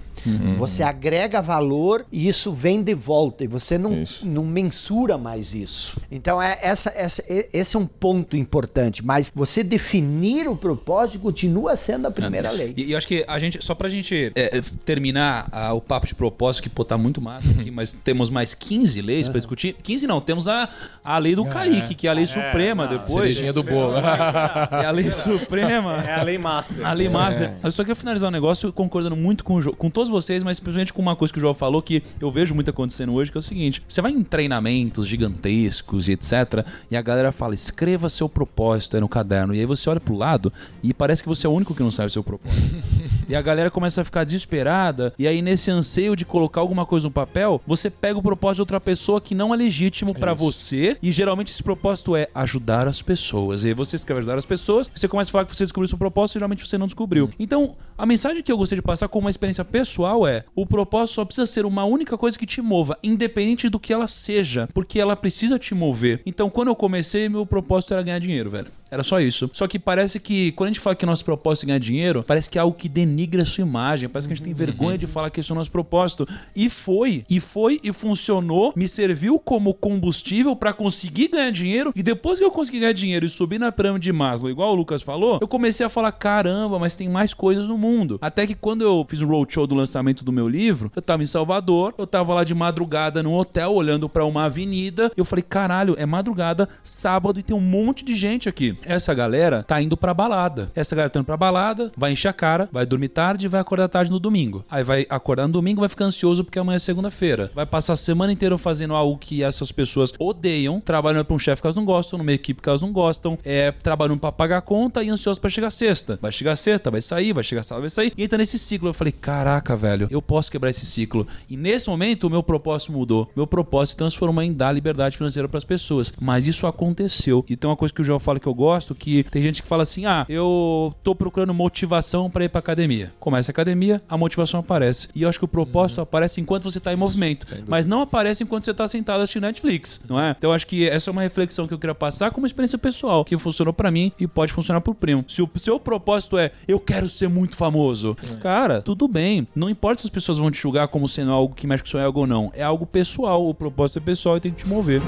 Você agrega valor e isso vem de volta e você não, Isso. não mensura mais isso. Então é essa, essa, esse é um ponto importante. Mas você definir o propósito continua sendo a primeira lei. E, e eu acho que a gente, só pra gente é, é, terminar ah, o papo de propósito, que pô, tá muito massa aqui, mas temos mais 15 leis pra discutir. 15 não, temos a, a lei do Kaique, que é a lei suprema depois. Cerejinha do bolo. É a lei suprema. É a lei master. A Lei Master. Eu só quero finalizar um negócio concordando muito com, o com todos vocês, mas principalmente com uma coisa que o João falou que eu vejo muito acontecendo hoje, que é o seguinte: você vai em treinamentos gigantescos e etc. E a galera fala: escreva seu propósito aí no caderno. E aí você olha pro lado e parece que você é o único que não sabe o seu propósito. e a galera começa a ficar desesperada. E aí, nesse anseio de colocar alguma coisa no papel, você pega o propósito de outra pessoa que não é legítimo pra você. E geralmente esse propósito é ajudar as pessoas. E aí você escreve ajudar as pessoas, você começa a falar que você descobriu seu propósito e geralmente você não descobriu. Então, a mensagem que eu gostaria de passar como uma experiência pessoal é: o propósito só precisa ser uma única coisa que te mova, independente do que ela seja, porque ela precisa te mover. Então, quando eu comecei, meu propósito era ganhar dinheiro, velho. Era só isso. Só que parece que, quando a gente fala que nosso propósito é ganhar dinheiro, parece que é algo que denigra a sua imagem. Parece que a gente tem vergonha de falar que esse é o nosso propósito. E foi, e foi, e funcionou. Me serviu como combustível pra conseguir ganhar dinheiro. E depois que eu consegui ganhar dinheiro e subir na pirâmide de Maslow, igual o Lucas falou, eu comecei a falar: caramba, mas tem mais coisas no mundo. Até que quando eu fiz um roadshow do lançamento do meu livro, eu tava em Salvador, eu tava lá de madrugada num hotel, olhando pra uma avenida. Eu falei: caralho, é madrugada, sábado e tem um monte de gente aqui. Essa galera tá indo pra balada. Essa galera tá indo pra balada, vai encher a cara, vai dormir tarde e vai acordar tarde no domingo. Aí vai acordar no domingo, vai ficar ansioso porque amanhã é segunda-feira. Vai passar a semana inteira fazendo algo que essas pessoas odeiam, trabalhando pra um chefe que elas não gostam, numa equipe que elas não gostam, é, trabalhando pra pagar a conta e ansioso pra chegar sexta. Vai chegar sexta, vai sair, vai chegar sábado, vai sair. E entra nesse ciclo. Eu falei, caraca, velho, eu posso quebrar esse ciclo. E nesse momento, o meu propósito mudou. Meu propósito se transformou em dar liberdade financeira pras pessoas. Mas isso aconteceu. E tem uma coisa que o João fala que eu gosto, que tem gente que fala assim, ah, eu tô procurando motivação pra ir pra academia. Começa a academia, a motivação aparece. E eu acho que o propósito aparece enquanto você tá em movimento. Mas não aparece enquanto você tá sentado assistindo Netflix, não é? Então eu acho que essa é uma reflexão que eu queria passar como experiência pessoal, que funcionou pra mim e pode funcionar pro primo. Se o seu propósito é, eu quero ser muito famoso, cara, tudo bem. Não importa se as pessoas vão te julgar como sendo algo que mexe com seu ego ou não. É algo pessoal. O propósito é pessoal e tem que te mover.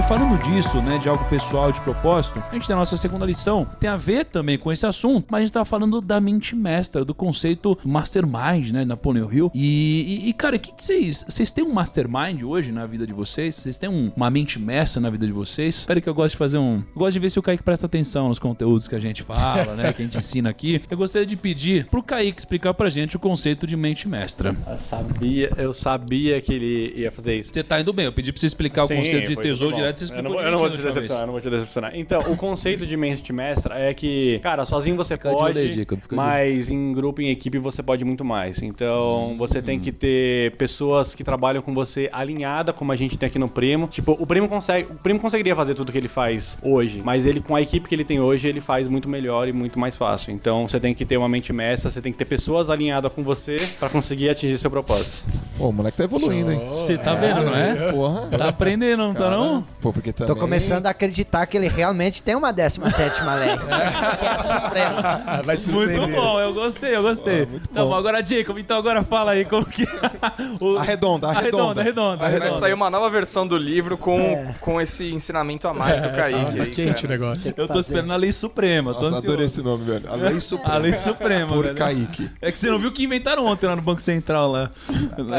E falando disso, né, de algo pessoal, de propósito, a gente tem a nossa segunda lição, tem a ver também com esse assunto, mas a gente tá falando da mente mestra, do conceito mastermind, né, Napoleon Hill. E, e, e, cara, o que que vocês, vocês têm um mastermind hoje na vida de vocês? Vocês têm um- uma mente mestra na vida de vocês? Espero que eu gosto de fazer um, eu gosto de ver se o Kaique presta atenção nos conteúdos que a gente fala, né, que a gente ensina aqui. Eu gostaria de pedir pro Kaique explicar pra gente o conceito de mente mestra. Eu sabia, eu sabia que ele ia fazer isso. Você tá indo bem, eu pedi pra você explicar Sim, o conceito de tesouro super você eu explicou não, vou- eu não vou te decepcionar, eu não vou te decepcionar. Então, o conceito de mente mestra é que, cara, sozinho você Fica de pode, aí, Jacob, fica de mas em grupo, em equipe, você pode muito mais. Então, você tem que ter pessoas que trabalham com você alinhada, como a gente tem aqui no Primo. Tipo, o Primo consegue, o Primo conseguiria fazer tudo que ele faz hoje, mas ele com a equipe que ele tem hoje, ele faz muito melhor e muito mais fácil. Então, você tem que ter uma mente mestra, você tem que ter pessoas alinhadas com você pra conseguir atingir seu propósito. Pô, o moleque tá evoluindo, hein? Você tá vendo, não é? Porra. Tá aprendendo, não tá não? Pô, porque também... Tô começando a acreditar que ele realmente tem uma 17 lei. que é a suprema. Vai se Muito bom, eu gostei, eu gostei. tá bom, agora Jacob, então agora fala aí como que... o... Arredonda, Arredonda, arredonda. arredonda, Vai sair uma nova versão do livro com, É. com esse ensinamento a mais do Kaique. Tá aí, quente o cara. negócio. Tem que Eu tô fazer. esperando a lei suprema, tô Nossa, adorei ansioso. esse nome, velho. A Lei Suprema. A lei suprema, Por velho. Kaique. É que você não viu o que inventaram ontem lá no Banco Central lá.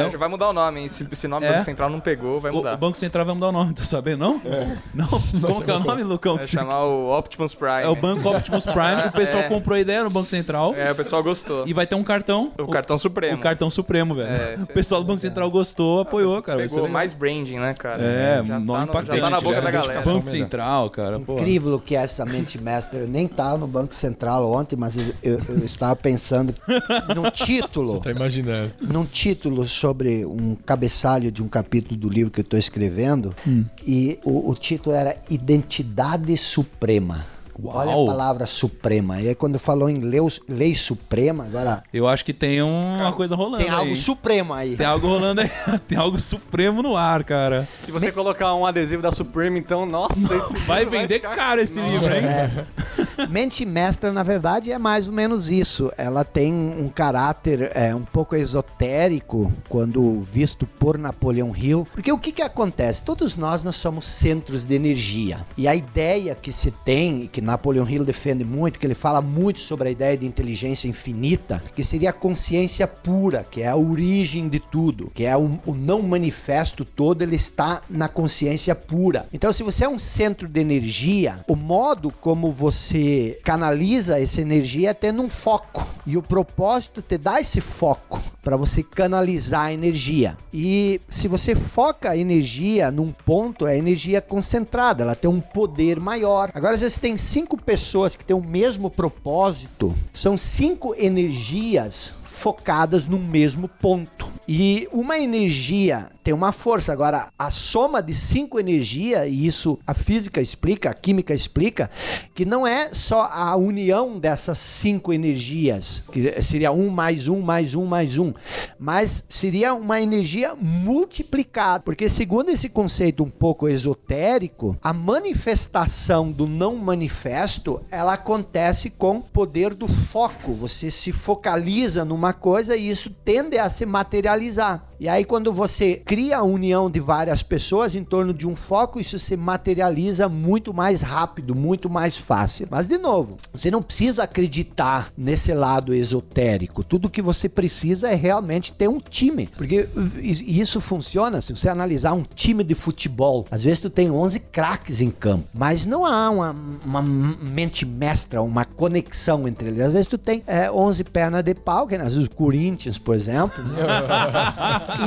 É, já vai mudar o nome, hein? Se esse nome É? do Banco Central não pegou, vai O, mudar. o Banco Central vai mudar o nome, tá sabendo, não? Não? Como que é o nome, Lucão? Vai chamar o Optimus Prime. É o Banco Optimus Prime, que o pessoal É. comprou a ideia no Banco Central. É, o pessoal gostou. E vai ter um cartão. O cartão supremo. O cartão supremo, velho. É, o pessoal do Banco Central gostou, apoiou, cara. Pegou mais branding, né, cara? É, já nome tá no, impactante. já tá na boca já da é galera. Banco. Central, cara. Pô. Incrível que é essa mente mestra. Eu nem estava no Banco Central ontem, mas eu, eu estava pensando num título, Tá imaginando. num título sobre um cabeçalho de um capítulo do livro que eu estou escrevendo. E o, o título era Identidade Suprema. Olha a palavra suprema. E aí quando falou em lei, lei suprema, agora Eu acho que tem um- uma coisa rolando tem algo aí. supremo aí. Tem algo rolando aí. Tem algo supremo no ar, cara. Se você colocar um adesivo da Supreme, então, nossa, esse Vai vender ficar- caro esse livro, hein? Mente mestra, na verdade, é mais ou menos isso. Ela tem um caráter é, um pouco esotérico quando visto por Napoleão Hill. Porque o que, que acontece? Todos nós, nós somos centros de energia. E a ideia que se tem, e que Napoleão Hill defende muito, que ele fala muito sobre a ideia de inteligência infinita, que seria a consciência pura, que é a origem de tudo, que é o, o não manifesto todo, ele está na consciência pura. Então, se você é um centro de energia, o modo como você canaliza essa energia é tendo um foco. E o propósito te dá esse foco para você canalizar a energia. E se você foca a energia num ponto, é energia concentrada, ela tem um poder maior. Agora, se você tem cinco pessoas que têm o mesmo propósito, são cinco energias focadas no mesmo ponto. E uma energia tem uma força. Agora, a soma de cinco energias, e isso a física explica, a química explica, que não é só a união dessas cinco energias, que seria um mais um mais um mais um, mas seria uma energia multiplicada. Porque, segundo esse conceito um pouco esotérico, a manifestação do não manifesto ela acontece com o poder do foco. Você se focaliza numa coisa e isso tende a se materializar. E aí, quando você cria a união de várias pessoas em torno de um foco, isso se materializa muito mais rápido, muito mais fácil. Mas, de novo, você não precisa acreditar nesse lado esotérico. Tudo que você precisa é realmente ter um time. Porque isso funciona se você analisar um time de futebol. Às vezes, tu tem 11 craques em campo, mas não há uma, uma mente mestra, uma conexão entre eles. Às vezes, tu tem é, 11 pernas de pau, que às vezes o Corinthians, por exemplo.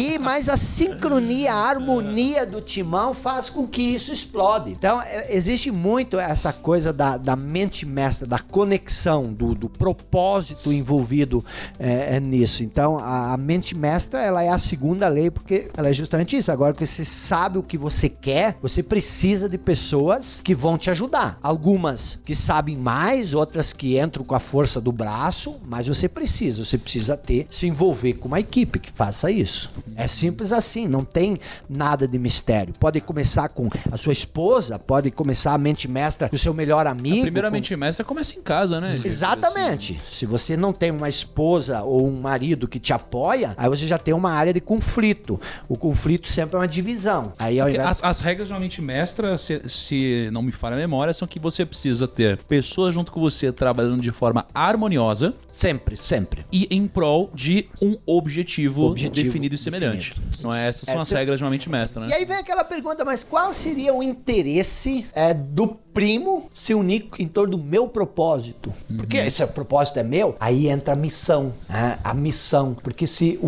E mas a sincronia, a harmonia do timão faz com que isso explode. Então é, existe muito essa coisa da, da mente mestra, da conexão, do, do propósito envolvido é, é nisso. Então a, a mente mestra ela é a segunda lei porque ela é justamente isso. Agora que você sabe o que você quer, você precisa de pessoas que vão te ajudar. Algumas que sabem mais, outras que entram com a força do braço, mas você precisa, você precisa ter se envolver com uma equipe que faça isso. É simples assim, não tem nada de mistério. Pode começar com a sua esposa, pode começar a mente mestra com o seu melhor amigo. Primeiramente, mestra começa em casa, né? com... Exatamente. Se você não tem uma esposa ou um marido que te apoia, aí você já tem uma área de conflito. O conflito sempre é uma divisão. Aí ao invés... as, as regras realmente mestra, se, se não me falha a memória, são que você precisa ter pessoas junto com você trabalhando de forma harmoniosa Sempre, sempre. e em prol de um objetivo, Objetivo definido e semelhante. definido. Não é? Essas são É, as regras de uma mente mestra, né? E aí vem aquela pergunta, mas qual seria o interesse é, do primo se unir em torno do meu propósito? Porque Uhum. esse propósito é meu, aí entra a missão, né? a missão. Porque se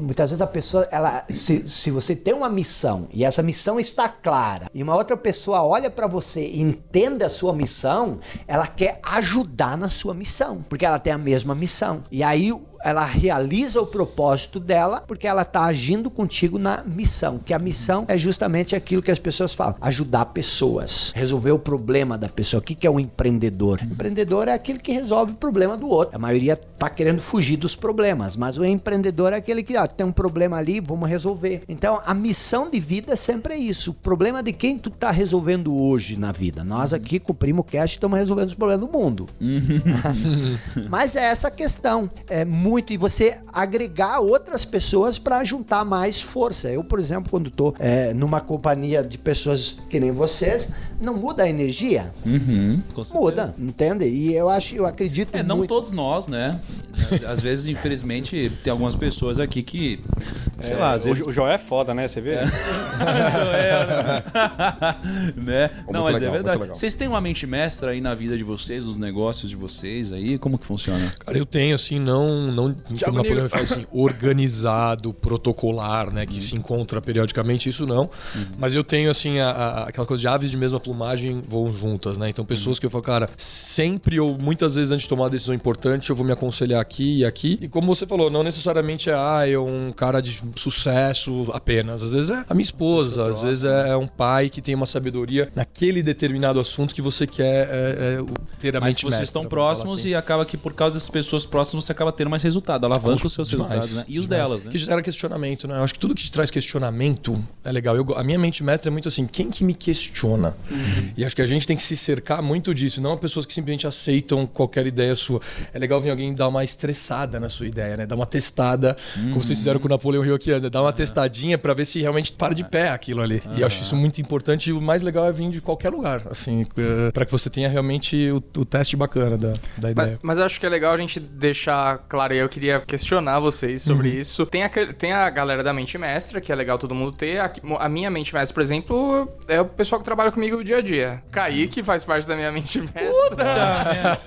muitas vezes a pessoa, ela, se, se você tem uma missão e essa missão está clara e uma outra pessoa olha para você e entende a sua missão, ela quer ajudar na sua missão, porque ela tem a mesma missão. E aí ela realiza o propósito dela porque ela está agindo contigo na missão. Que a missão é justamente aquilo que as pessoas falam: ajudar pessoas, resolver o problema da pessoa. O que, que é um empreendedor? O empreendedor é aquele que resolve o problema do outro. A maioria está querendo fugir dos problemas, mas o empreendedor é aquele que ó, tem um problema ali, vamos resolver. Então a missão de vida sempre é isso. O problema de quem tu está resolvendo hoje na vida. Nós aqui com o Primo Cast estamos resolvendo os problemas do mundo. Mas é essa questão. É muito. E você agregar outras pessoas para juntar mais força. Eu, por exemplo, quando tô é, numa companhia de pessoas que nem vocês, não muda a energia? Uhum. Muda, entende? E eu acho, eu acredito É, não muito. todos nós, né? Às vezes, infelizmente, tem algumas pessoas aqui que, sei É, lá, às o- vezes... O Joel é foda, né? Você vê? Joel, né? Não, Muito mas legal, é verdade. Vocês têm uma mente mestra aí na vida de vocês, nos negócios de vocês aí? Como que funciona? Cara, eu tenho, assim, não, não como Napoleão fala assim, organizado, protocolar, né? Que se encontra periodicamente, isso não. Mas eu tenho, assim, a- a- aquela coisa de aves de mesma plumagem vão juntas, né? Então, pessoas que eu falo, cara, sempre ou muitas vezes antes de tomar uma decisão importante, eu vou me aconselhar aqui e aqui. E como você falou, não necessariamente é, ah, é um cara de sucesso apenas. Às vezes é a minha esposa, às vezes é é um pai que tem uma sabedoria naquele determinado assunto que você quer é, é, ter a Mas mente vocês mestra, estão próximos assim. e acaba que por causa dessas pessoas próximas você acaba tendo mais resultado, alavanca os seus Demais, resultados, né? E os demais. delas, né? Que gera questionamento, né? Eu acho que tudo que te traz questionamento é legal. Eu a minha mente mestra é muito assim, quem que me questiona? E acho que a gente tem que se cercar muito disso, não pessoas que simplesmente aceitam qualquer ideia sua. É legal ver alguém dar uma estressada na sua ideia, né? Dar uma testada, como vocês fizeram com o Napoleão Rio aqui, né? dar uma testadinha pra ver se realmente para de pé aquilo ali. E eu acho isso muito importante e o mais legal é vir de qualquer lugar, assim, eh, pra que você tenha realmente o, o teste bacana da, da Mas, ideia. mas eu acho que é legal a gente deixar claro, e eu queria questionar vocês sobre Uhum. isso. Tem a, tem a galera da mente mestra, que é legal todo mundo ter. A, a minha mente mestra, por exemplo, é o pessoal que trabalha comigo dia a dia. Kaique faz parte da minha mente mestra.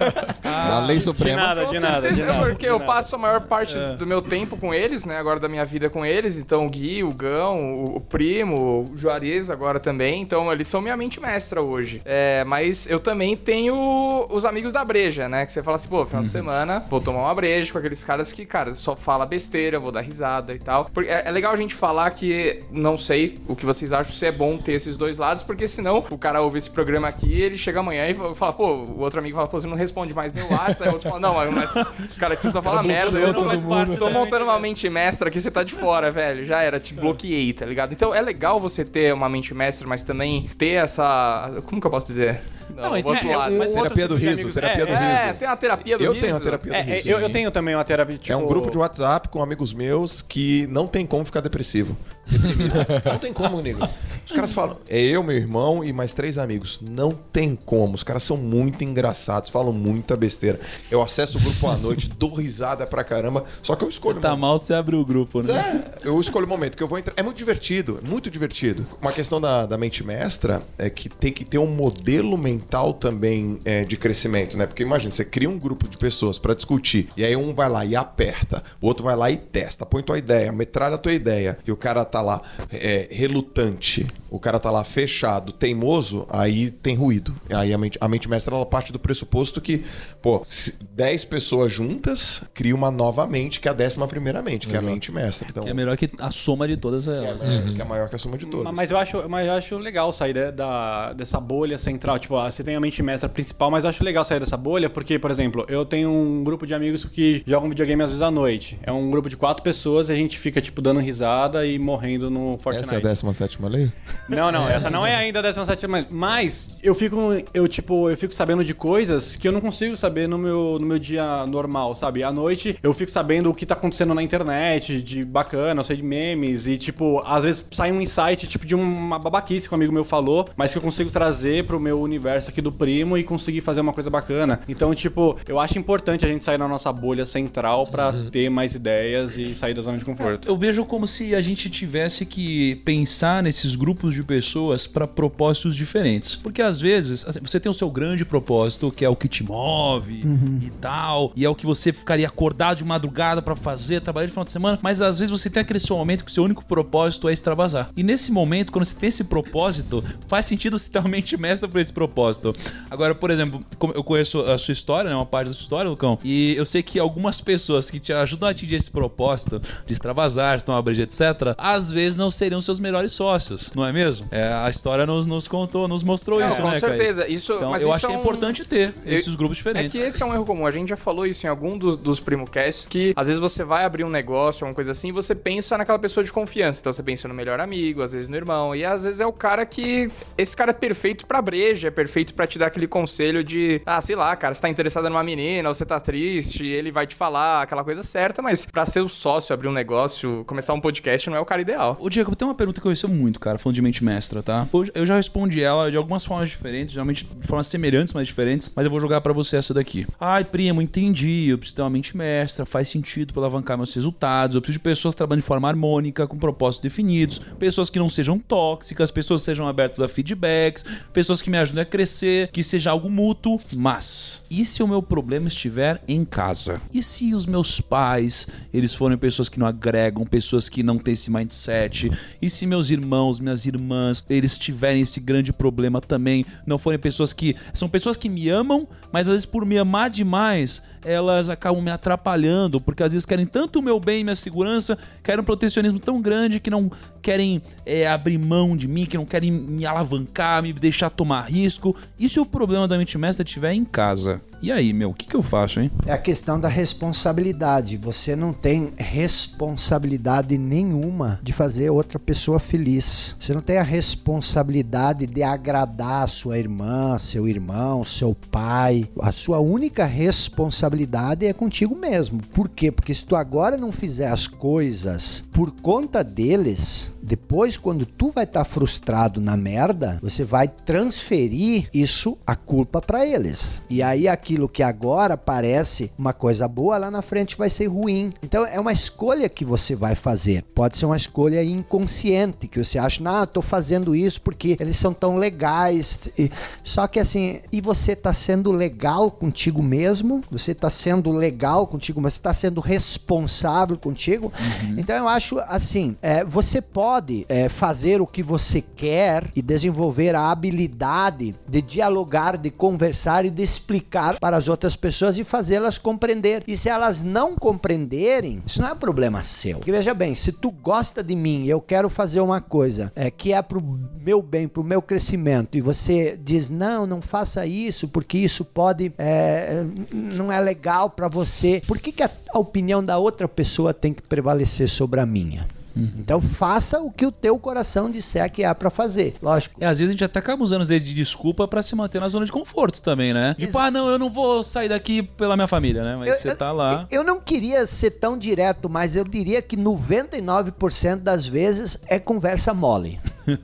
A lei De suprema. nada, Com de nada, de nada. porque de eu nada. passo a maior parte do meu tempo com eles, né? Agora da minha vida com eles. Então, o Gui, o Gão, o, o Primo, o Juarez agora também. Então, eles são minha mente mestra hoje. É, mas eu também tenho os amigos da breja, né? Que você fala assim, pô, final de semana, vou tomar uma breja com aqueles caras que, cara, só fala besteira, eu vou dar risada e tal. Porque é, é legal a gente falar que, não sei o que vocês acham, se é bom ter esses dois lados, porque senão o cara ouve esse programa aqui, ele chega amanhã e fala, pô, o outro amigo fala, pô, você não responde mais meu WhatsApp, aí o outro fala, não, mas, cara, que você só fala merda, eu não faz parte, tô montando uma mente mestra aqui, você tá de fora, velho, já era, te bloqueei, tá ligado? Então é legal você ter uma mente mestra, mas também ter essa, como que eu posso dizer? Não, o tem- outro é, lado. Terapia do tipo de riso, amigos- terapia do é, riso. tem a terapia do Eu riso. tenho a terapia do É, riso. é, eu, eu tenho também uma terapia, tipo... É um grupo de WhatsApp com amigos meus que não tem como ficar depressivo. Deprimido. não tem como, nego. Os caras falam, é eu, meu irmão e mais três amigos. Não tem como. Os caras são muito engraçados, falam muita besteira. Eu acesso o grupo à noite, dou risada pra caramba, só que eu escolho. Tá o momento. mal, você abre o grupo, né? É, eu escolho o momento que eu vou entrar. É muito divertido, muito divertido. Uma questão da, da mente mestra é que tem que ter um modelo mental também é, de crescimento, né? Porque imagina, você cria um grupo de pessoas pra discutir, e aí um vai lá e aperta, o outro vai lá e testa, põe tua ideia, metralha a tua ideia, e o cara tá lá é, relutante, o cara tá lá fechado, teimoso, aí tem ruído. Aí a mente, a mente mestra ela parte do pressuposto que, pô, se 10 pessoas juntas cria uma nova mente, que é a décima primeira mente, que é a mente mestra. Então, Que é melhor que a soma de todas elas. né? é, que é maior que a soma de todas. Mas- Mas eu acho, mas eu acho legal sair da- da, dessa bolha central. Tipo, ah, você tem a mente mestra principal, mas eu acho legal sair dessa bolha porque, por exemplo, eu tenho um grupo de amigos que jogam videogame às vezes à noite. É um grupo de quatro pessoas e a gente fica, tipo, dando risada e morrendo no Fortnite. Essa é a 17 lei? Não, não, essa não é ainda a 17 mas, mas eu fico eu tipo, eu fico sabendo de coisas que eu não consigo saber no meu, no meu dia normal, sabe? À noite eu fico sabendo o que tá acontecendo na internet, de bacana, eu sei de memes e tipo, às vezes sai um insight tipo de uma babaquice que um amigo meu falou, mas que eu consigo trazer pro meu universo aqui do primo e conseguir fazer uma coisa bacana. Então, tipo, eu acho importante a gente sair da nossa bolha central pra ter mais ideias e sair da zona de conforto. Eu vejo como se a gente tivesse que pensar nesses grupos de pessoas para propósitos diferentes. Porque às vezes assim, você tem o seu grande propósito, que é o que te move e tal, e é o que você ficaria acordado de madrugada para fazer, trabalhar de final de semana, mas às vezes você tem aquele seu momento que o seu único propósito é extravasar. E nesse momento, quando você tem esse propósito, faz sentido você ter uma mente mestra para esse propósito. Agora, por exemplo, eu conheço a sua história, né, uma parte da sua história, Lucão, e eu sei que algumas pessoas que te ajudam a atingir esse propósito de extravasar, tomar breja, etc., às vezes não seriam seus melhores sócios, não é mesmo? É, a história nos, nos contou, nos mostrou Não, isso, com né, Kaique? certeza. Isso, Então, eu isso acho que é um- importante ter Eu- esses grupos É diferentes. que esse é um erro comum. A gente já falou isso em algum dos, dos primocasts, que às vezes você vai abrir um negócio, alguma coisa assim, e você pensa naquela pessoa de confiança. Então você pensa no melhor amigo, às vezes no irmão. E às vezes é o cara que. Esse cara é perfeito pra breja, é perfeito pra te dar aquele conselho de, ah, sei lá, cara, você tá interessado numa menina, ou você tá triste, ele vai te falar aquela coisa certa, mas pra ser o sócio, abrir um negócio, começar um podcast, não é o cara ideal. Ô, Diego, tem uma pergunta que eu recebo muito, cara, falando de mente mestra, tá? Eu já respondi ela de algumas formas diferentes, geralmente de formas semelhantes, mas diferentes, mas eu vou jogar pra você essa daqui. Ai, primo, entendi, eu preciso ter uma mente mestra, faz sentido pra alavancar meus resultados, eu preciso de pessoas que trabalham de forma harmônica, com propósitos definidos, pessoas que não sejam tóxicas, pessoas que sejam abertas a feedbacks, pessoas que me ajudem a crescer, que seja algo mútuo, mas e se o meu problema estiver em casa? E se os meus pais, eles forem pessoas que não agregam, pessoas que não têm esse mindset? E se meus irmãos, minhas as irmãs, eles tiverem esse grande problema também, não forem pessoas que. São pessoas que me amam, mas às vezes por me amar demais, elas acabam me atrapalhando, porque às vezes querem tanto o meu bem e minha segurança, querem um protecionismo tão grande que não querem é, abrir mão de mim, que não querem me alavancar, me deixar tomar risco. E se o problema da mente mestra estiver em casa? E aí, meu, o que, que eu faço, hein? É a questão da responsabilidade. Você não tem responsabilidade nenhuma de fazer outra pessoa feliz. Você não tem a responsabilidade de agradar sua irmã, seu irmão, seu pai. A sua única responsabilidade é contigo mesmo. Por quê? Porque se tu agora não fizer as coisas por conta deles, depois quando tu vai estar frustrado na merda, você vai transferir isso a culpa para eles. E aí aquilo que agora parece uma coisa boa lá na frente vai ser ruim. Então é uma escolha que você vai fazer. Pode ser uma escolha inconsciente que você acha, não, eu tô fazendo isso porque eles são tão legais. E- Só que assim, e você tá sendo legal contigo mesmo? Você tá sendo legal contigo, mas você tá sendo responsável contigo? Então eu acho assim, é, você pode é, fazer o que você quer e desenvolver a habilidade de dialogar, de conversar e de explicar para as outras pessoas e fazê-las compreender. E se elas não compreenderem, isso não é problema seu. Porque veja bem, se tu gosta de mim e eu quero fazer uma coisa é, que é pro meu bem, pro meu crescimento, e você diz, não, não faça isso, porque isso pode, é, não é legal para você. Por que, que a, a opinião da outra pessoa tem que prevalecer sobre a minha? Então faça o que o teu coração disser que é para fazer. Lógico. É, às vezes a gente até acaba usando de desculpa pra se manter na zona de conforto também, né? Tipo, ah, não, eu não vou sair daqui pela minha família, né? Mas Eu- você tá lá. Eu não queria ser tão direto, mas eu diria que 99% das vezes é conversa mole.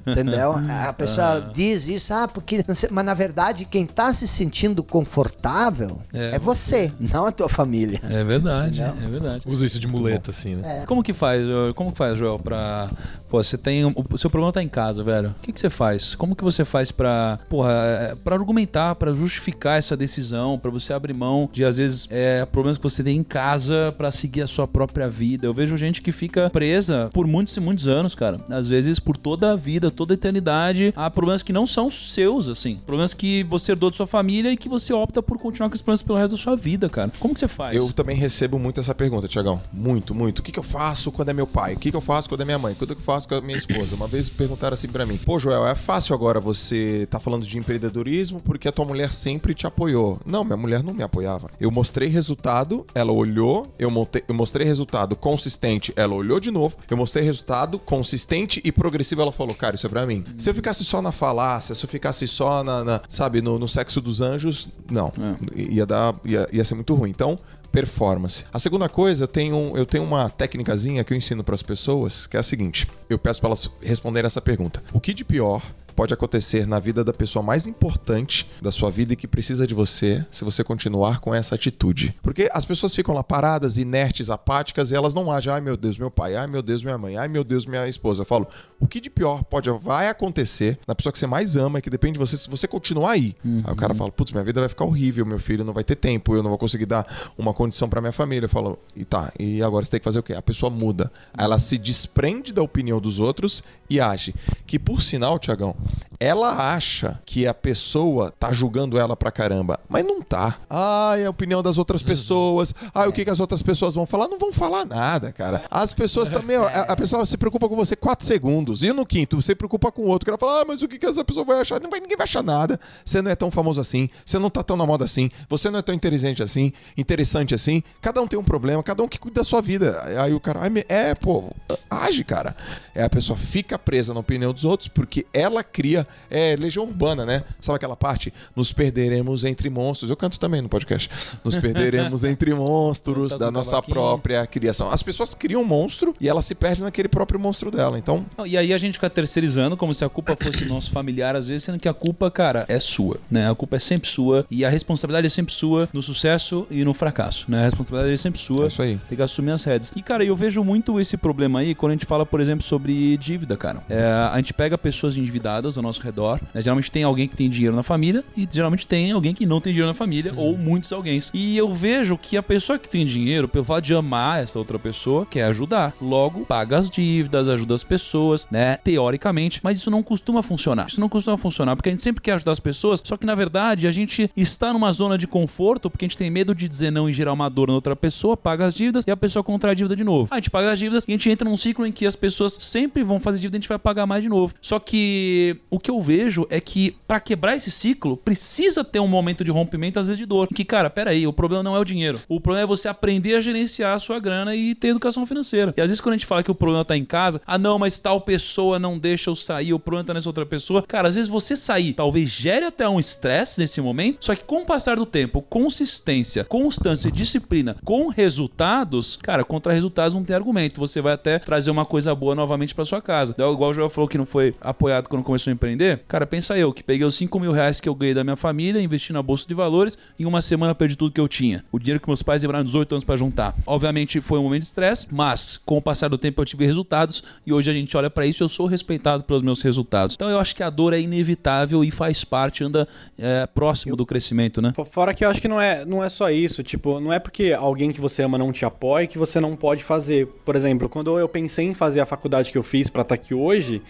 Entendeu? A pessoa diz isso, ah, porque. Mas na verdade, quem tá se sentindo confortável É é, você, não a tua família. É verdade, é verdade. Usa isso de muleta, assim, né? Como que faz, Joel? como que faz, Joel, pra... Pô, você tem... O seu problema tá em casa, velho. O que que você faz? Como que você faz pra... Porra, é, pra argumentar, pra justificar essa decisão, pra você abrir mão de, às vezes, é, problemas que você tem em casa pra seguir a sua própria vida. Eu vejo gente que fica presa por muitos e muitos anos, cara. Às vezes por toda a vida, toda a eternidade, a problemas que não são seus, assim. Problemas que você herdou de sua família e que você opta por continuar com esses problemas pelo resto da sua vida, cara. Como que você faz? Eu também recebo muito essa pergunta, Tiagão. Muito, muito. O que, que eu faço quando é meu pai? O que, que eu faço quando é minha mãe? O que eu faço com a minha esposa? Uma vez perguntaram assim pra mim: Pô, Joel, é fácil agora você tá falando de empreendedorismo porque a tua mulher sempre te apoiou. Não, minha mulher não me apoiava. Eu mostrei resultado, ela olhou, eu, montei- eu mostrei resultado consistente, ela olhou de novo, eu mostrei resultado consistente e progressivo, ela falou: Cara, isso é pra mim. Se eu ficasse só na falácia, se eu ficasse só na, na- sabe, no, no sexo dos anjos, não. Ia dar, ia, ia ser muito ruim. Então, performance. A segunda coisa, eu tenho, eu tenho uma técnicazinha que eu ensino para as pessoas, que é a seguinte: eu peço para elas responderem essa pergunta. O que de pior pode acontecer na vida da pessoa mais importante da sua vida e que precisa de você se você continuar com essa atitude? Porque as pessoas ficam lá paradas, inertes, apáticas e elas não agem, ai meu Deus, meu pai, ai meu Deus, minha mãe, ai meu Deus, minha esposa. Eu falo, o que de pior pode vai acontecer na pessoa que você mais ama e que depende de você se você continuar aí? Aí o cara fala, putz, minha vida vai ficar horrível, meu filho não vai ter tempo, eu não vou conseguir dar uma condição pra minha família. Eu falo, e tá, e agora você tem que fazer o quê? A pessoa muda. Aí Ela se desprende da opinião dos outros e age. Que por sinal, Tiagão, ela acha que a pessoa tá julgando ela pra caramba, mas não tá. Ai, a opinião das outras pessoas. Ai, o que, que as outras pessoas vão falar? Não vão falar nada, cara. As pessoas também, ó, a, pessoa se preocupa com você quatro segundos. E no quinto, você se preocupa com o outro. Que ela fala, ah, mas o que, que essa pessoa vai achar? Não vai, ninguém vai achar nada. Você não é tão famoso assim. Você não tá tão na moda assim. Você não é tão inteligente assim, interessante assim. Cada um tem um problema, cada um que cuida da sua vida. Aí o cara, "Ai, me- é, pô, age, cara. É a pessoa fica presa na opinião dos outros porque ela cria é, legião urbana, né? Sabe aquela parte? Nos perderemos entre monstros. Eu canto também no podcast. Nos perderemos entre monstros da nossa própria criação. As pessoas criam um monstro e ela se perde naquele próprio monstro dela. Então, E aí a gente fica terceirizando como se a culpa fosse nosso familiar, às vezes, sendo que a culpa, cara, é sua, né? A culpa é sempre sua e a responsabilidade é sempre sua no sucesso e no fracasso, né? A responsabilidade é sempre sua. É isso aí. Tem que assumir as redes. E, cara, eu vejo muito esse problema aí quando a gente fala, por exemplo, sobre dívida, cara. É, a gente pega pessoas endividadas rodadas ao nosso redor. né? Geralmente tem alguém que tem dinheiro na família e geralmente tem alguém que não tem dinheiro na família ou muitos alguém. E eu vejo que a pessoa que tem dinheiro, pelo fato de amar essa outra pessoa, quer ajudar. Logo, paga as dívidas, ajuda as pessoas, né? Teoricamente. Mas isso não costuma funcionar. Isso não costuma funcionar porque a gente sempre quer ajudar as pessoas, só que na verdade a gente está numa zona de conforto porque a gente tem medo de dizer não e gerar uma dor na outra pessoa, paga as dívidas e a pessoa contrai a dívida de novo. A gente paga as dívidas e a gente entra num ciclo em que as pessoas sempre vão fazer dívida e a gente vai pagar mais de novo. Só que o que eu vejo é que pra quebrar esse ciclo precisa ter um momento de rompimento, às vezes de dor. Que, cara, peraí, o problema não é o dinheiro. O problema é você aprender a gerenciar a sua grana e ter educação financeira. E às vezes quando a gente fala que o problema tá em casa, ah não, mas tal pessoa não deixa eu sair, o problema tá nessa outra pessoa. Cara, às vezes você sair talvez gere até um estresse nesse momento, só que com o passar do tempo, consistência, constância e disciplina com resultados, cara, contra resultados não tem argumento. Você vai até trazer uma coisa boa novamente pra sua casa. Então, igual o Joel falou que não foi apoiado quando começou a empreender, cara, pensa eu, que peguei os 5 mil reais que eu ganhei da minha família, investi na bolsa de valores, em uma semana perdi tudo que eu tinha. O dinheiro que meus pais demoraram 18 anos pra juntar. Obviamente foi um momento de estresse, mas com o passar do tempo eu tive resultados e hoje a gente olha pra isso e eu sou respeitado pelos meus resultados. Então eu acho que a dor é inevitável e faz parte, anda é, próximo do crescimento, né? Fora que eu acho que não é, não é só isso, tipo, não é porque alguém que você ama não te apoia que você não pode fazer. Por exemplo, quando eu pensei em fazer a faculdade que eu fiz pra estar aqui hoje,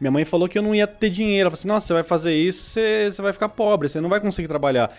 minha mãe falou que eu não ia ter dinheiro. Ela falou assim: nossa, você vai fazer isso, você, você vai ficar pobre, você não vai conseguir trabalhar.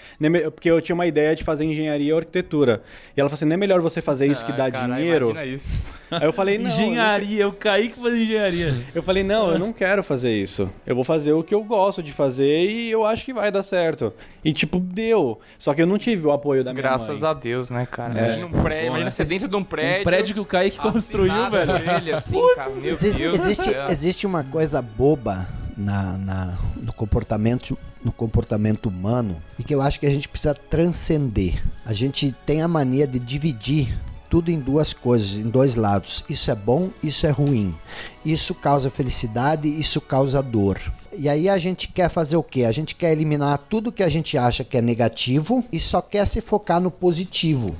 Porque eu tinha uma ideia de fazer engenharia ou arquitetura. E ela falou assim: não é melhor você fazer isso que dá Ah, cara, dinheiro? Imagina isso. Aí eu falei: não. eu não engenharia, eu caí que fazer engenharia. eu falei, não, eu não quero fazer isso. Eu vou fazer o que eu gosto de fazer e eu acho que vai dar certo. E, tipo, deu. Só que eu não tive o apoio da minha Graças mãe. a Deus, né, cara? Imagina um prédio, imagina você dentro de um prédio. Um prédio que o Kaique construiu, velho. Ele, assim, cara, meu Existe, existe, existe uma coisa boba na, na- no, comportamento, no comportamento humano e que eu acho que a gente precisa transcender. A gente tem a mania de dividir tudo em duas coisas, em dois lados. Isso é bom, isso é ruim. Isso causa felicidade, isso causa dor. E aí a gente quer fazer o quê? A gente quer eliminar tudo que a gente acha que é negativo e só quer se focar no positivo.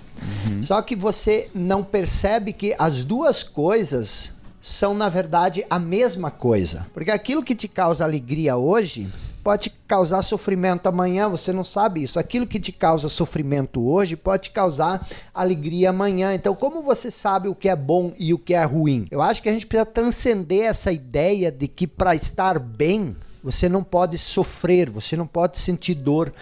Só que você não percebe que as duas coisas são, na verdade, a mesma coisa. Porque aquilo que te causa alegria hoje pode causar sofrimento amanhã, você não sabe isso. Aquilo que te causa sofrimento hoje pode causar alegria amanhã. Então, como você sabe o que é bom e o que é ruim? Eu acho que a gente precisa transcender essa ideia de que para estar bem, você não pode sofrer, você não pode sentir dor.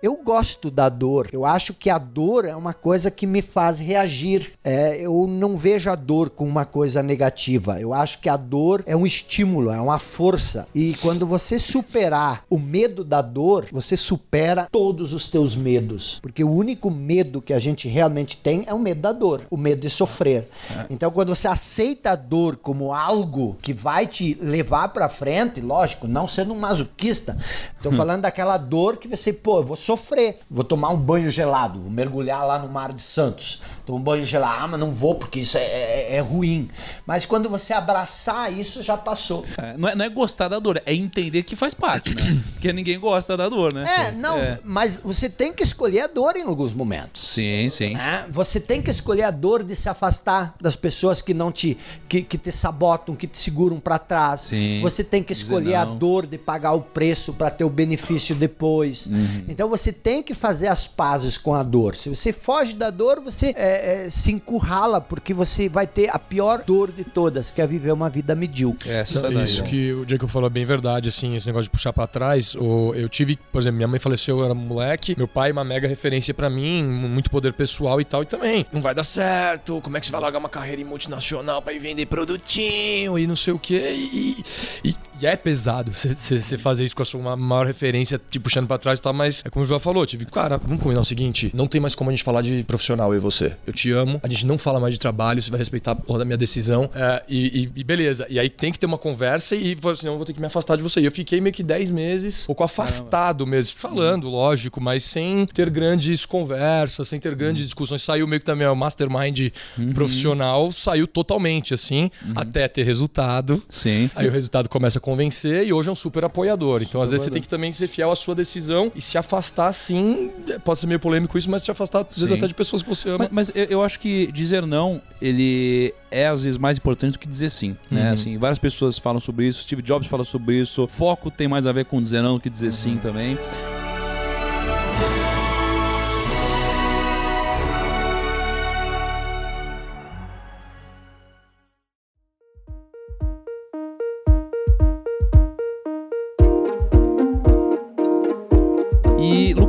Eu gosto da dor. Eu acho que a dor é uma coisa que me faz reagir. É, eu não vejo a dor como uma coisa negativa. Eu acho que a dor é um estímulo, é uma força. E quando você superar o medo da dor, você supera todos os teus medos. Porque o único medo que a gente realmente tem é o medo da dor, o medo de sofrer. Então, quando você aceita a dor como algo que vai te levar pra frente, lógico, não sendo um masoquista, tô falando daquela dor que você, pô, eu vou sofrer, vou tomar um banho gelado, vou mergulhar lá no mar de Santos, um banho gelado, ah, mas não vou porque isso é, é- é ruim. Mas quando você abraçar isso, já passou. É, não, é, não é gostar da dor, é entender que faz parte, né? Porque ninguém gosta da dor, né? É, não, mas você tem que escolher a dor em alguns momentos. Sim, sim. né? Você tem que escolher a dor de se afastar das pessoas que não te que, que te sabotam, que te seguram pra trás. Sim. Você tem que escolher a dor de pagar o preço pra ter o benefício depois. Uhum. Então você tem que fazer as pazes com a dor. Se você foge da dor, você é, é, se encurrala porque você vai ter a pior dor de todas, que é viver uma vida medíocre. Essa Não, daí. isso ó. que o Jacob falou é bem verdade, assim, esse negócio de puxar pra trás. O, eu tive, por exemplo, minha mãe faleceu, eu era moleque, meu pai, uma mega referência pra mim, muito poder pessoal e tal, e também. Não vai dar certo, como é que você vai largar uma carreira em multinacional pra ir vender produtinho e não sei o quê? E, e- e é pesado você- fazer isso com a sua uma maior referência, te puxando pra trás e tal, mas é como o João falou, tive, cara, vamos combinar o seguinte: não tem mais como a gente falar de profissional, eu e você. Eu te amo, a gente não fala mais de trabalho, você vai respeitar a porra da minha decisão, é, e, e- beleza. E aí tem que ter uma conversa e assim, eu vou ter que me afastar de você. E eu fiquei meio que 10 meses, pouco afastado mesmo, falando, lógico, mas sem ter grandes conversas, sem ter grandes discussões. Saiu meio que também o mastermind profissional, saiu totalmente, assim, até ter resultado. Sim. Aí o resultado começa convencer e hoje é um super apoiador. Então, às vezes, você tem que também ser fiel à sua decisão e se afastar, sim. Pode ser meio polêmico isso, mas se afastar, às vezes, até de pessoas que você ama. Mas, mas eu, eu acho que dizer não, ele é às vezes mais importante do que dizer sim, né? Uhum. Assim, várias pessoas falam sobre isso, Steve Jobs fala sobre isso, foco tem mais a ver com dizer não do que dizer sim também.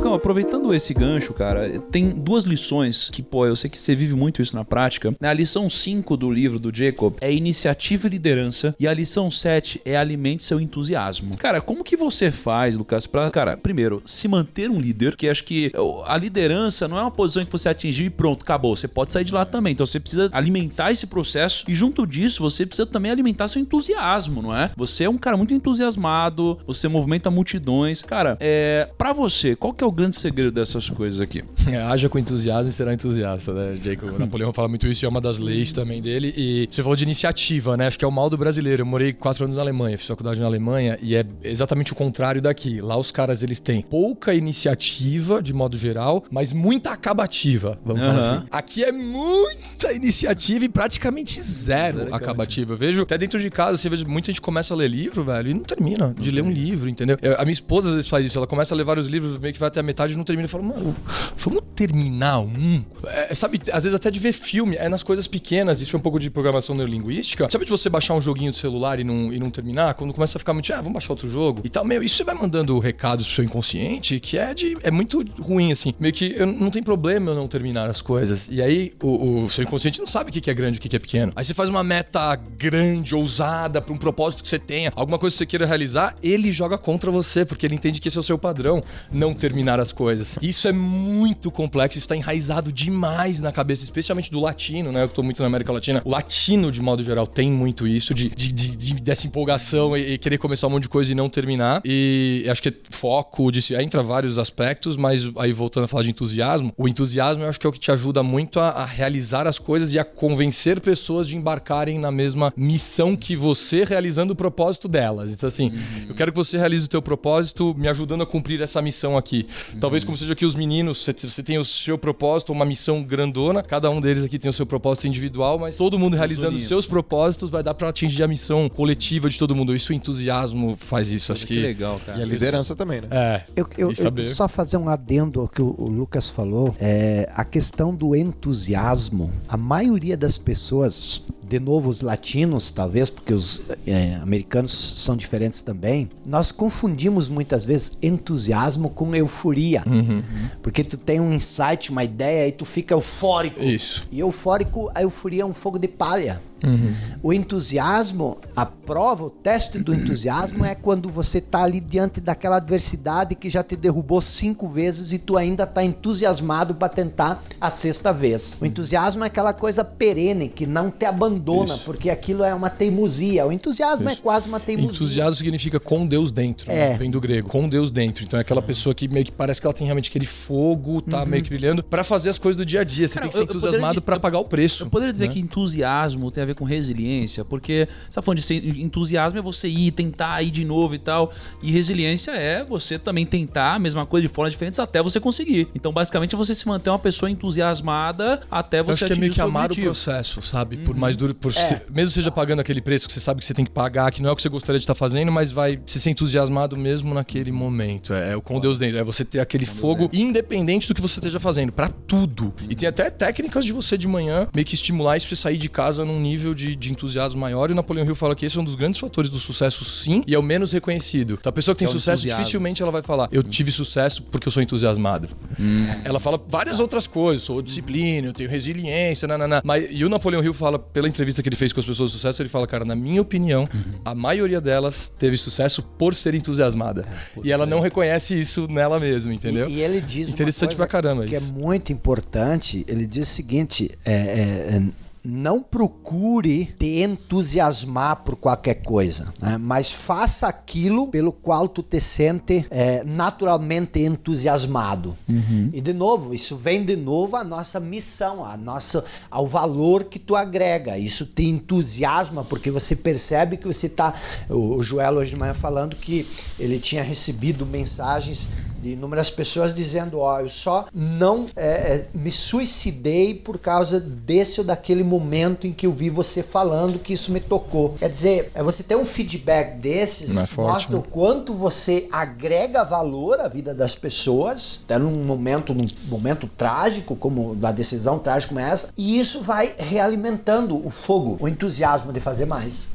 Lucão, aproveitando esse gancho, cara, tem duas lições que, pô, eu sei que você vive muito isso na prática. A lição 5 do livro do Jacob é iniciativa e liderança. E a lição 7 é alimente seu entusiasmo. Cara, como que você faz, Lucas, pra, cara, primeiro, se manter um líder? Que acho que a liderança não é uma posição que você atingiu e pronto, acabou. Você pode sair de lá também. Então você precisa alimentar esse processo. E junto disso, você precisa também alimentar seu entusiasmo, não é? Você é um cara muito entusiasmado, você movimenta multidões. Cara, é. Pra você, qual que é o grande segredo dessas coisas aqui? É, haja com entusiasmo e será entusiasta, né? Jacob Napoleão fala muito isso e é uma das leis também dele. E você falou de iniciativa, né? Acho que é o mal do brasileiro. Eu morei quatro anos na Alemanha, fiz faculdade na Alemanha e é exatamente o contrário daqui. Lá os caras eles têm pouca iniciativa, de modo geral, mas muita acabativa, vamos falar Aham. assim. Aqui é muita iniciativa e praticamente zero acabativa. Eu vejo, até dentro de casa, eu vejo muita gente começa a ler livro, velho, e não termina de ler um livro, entendeu? Eu- a minha esposa às vezes faz isso, ela começa a ler vários livros, meio que vai até metade não termina. Eu falo, mano, vamos terminar um? É, sabe, às vezes até de ver filme, é nas coisas pequenas, isso é um pouco de programação neurolinguística. Sabe de você baixar um joguinho do celular e não, e não terminar? Quando começa a ficar muito, ah, vamos baixar outro jogo e tal, meu, isso você vai mandando recados pro seu inconsciente que é de. é muito ruim, assim. Meio que eu, não tem problema eu não terminar as coisas. E aí o, o seu inconsciente não sabe o que que é grande e o que que é pequeno. Aí você faz uma meta grande, ousada, pra um propósito que você tenha, alguma coisa que você queira realizar, ele joga contra você, porque ele entende que esse é o seu padrão, não terminar as coisas. Isso é muito complexo, isso tá enraizado demais na cabeça, especialmente do latino, né? Eu tô muito na América Latina. O latino, de modo geral, tem muito isso, de, de- de- de- dessa empolgação e, e querer começar um monte de coisa e não terminar. E acho que é foco, disso, entra vários aspectos, mas aí voltando a falar de entusiasmo, o entusiasmo eu acho que é o que te ajuda muito a, a realizar as coisas e a convencer pessoas de embarcarem na mesma missão que você, realizando o propósito delas. Então, assim, eu quero que você realize o teu propósito me ajudando a cumprir essa missão aqui. Talvez como seja aqui os meninos, você, tem o seu propósito, uma missão grandona, cada um deles aqui tem o seu propósito individual, mas todo mundo realizando os seus propósitos vai dar pra atingir a missão coletiva de todo mundo. Isso o entusiasmo faz isso, acho que... Que legal, cara. E a liderança também, né? É. Eu, eu- saber- eu só fazer um adendo ao que o, o Lucas falou. É, a questão do entusiasmo. A maioria das pessoas, de novo os latinos, talvez, porque os é, americanos são diferentes também, nós confundimos muitas vezes entusiasmo com euforia. Uhum. Porque tu tem um insight, uma ideia e tu fica eufórico. Isso. E eufórico, a euforia é um fogo de palha. Uhum. O entusiasmo, a prova, o teste do entusiasmo é quando você tá ali diante daquela adversidade que já te derrubou cinco vezes e tu ainda tá entusiasmado para tentar a sexta vez. O entusiasmo é aquela coisa perene que não te abandona, Isso. porque aquilo é uma teimosia. O entusiasmo é quase uma teimosia. Entusiasmo significa com Deus dentro, É. né? vem do grego. Com Deus dentro. Então é aquela pessoa que meio que parece que ela tem realmente aquele fogo, tá meio que brilhando, pra fazer as coisas do dia a dia. Você Cara, tem que ser eu- entusiasmado eu- pagar o preço. Eu poderia dizer né? que entusiasmo tem a ver com resiliência, porque você tá falando de ser, entusiasmo é você ir, tentar ir de novo e tal. E resiliência é você também tentar a mesma coisa de formas diferentes até você conseguir. Então, basicamente, é você se manter uma pessoa entusiasmada até Eu você acho que é atingir meio o que amar objetivo. o processo, sabe? Por mais duro, por se- mesmo seja pagando aquele preço que você sabe que você tem que pagar, que não é o que você gostaria de estar fazendo, mas vai se ser entusiasmado mesmo naquele momento. É, é o com Deus dentro, é você ter aquele fogo independente do que você esteja fazendo, pra tudo. E tem até técnicas de você de manhã meio que estimular isso pra você sair de casa num nível de, de entusiasmo maior. E o Napoleão Hill fala que esse é um dos grandes fatores do sucesso, sim, e é o menos reconhecido. Então a pessoa que tem é sucesso, entusiasmo. dificilmente ela vai falar, eu tive sucesso porque eu sou entusiasmado. Ela fala várias outras coisas, sou disciplina, eu tenho resiliência, nanana. Mas, e o Napoleão Hill fala, pela entrevista que ele fez com as pessoas de sucesso, ele fala, cara, na minha opinião, a maioria delas teve sucesso por ser entusiasmada. e ela não reconhece isso nela mesma, entendeu? E, e ele diz Interessante pra caramba que é isso. muito importante. Ele diz o seguinte: é, é, é, não procure te entusiasmar por qualquer coisa, né? mas faça aquilo pelo qual tu te sente é, naturalmente entusiasmado. E de novo, isso vem de novo à nossa missão, a nossa, ao valor que tu agrega. Isso te entusiasma porque você percebe que você está. O Joel hoje de manhã falando que ele tinha recebido mensagens de inúmeras pessoas dizendo: Ó, eu só não é, é, me suicidei por causa desse ou daquele momento em que eu vi você falando que isso me tocou. Quer dizer, é você ter um feedback desses é forte, mostra né? o quanto você agrega valor à vida das pessoas, até num momento, num momento trágico, como da decisão trágica como essa, e isso vai realimentando o fogo, o entusiasmo de fazer mais.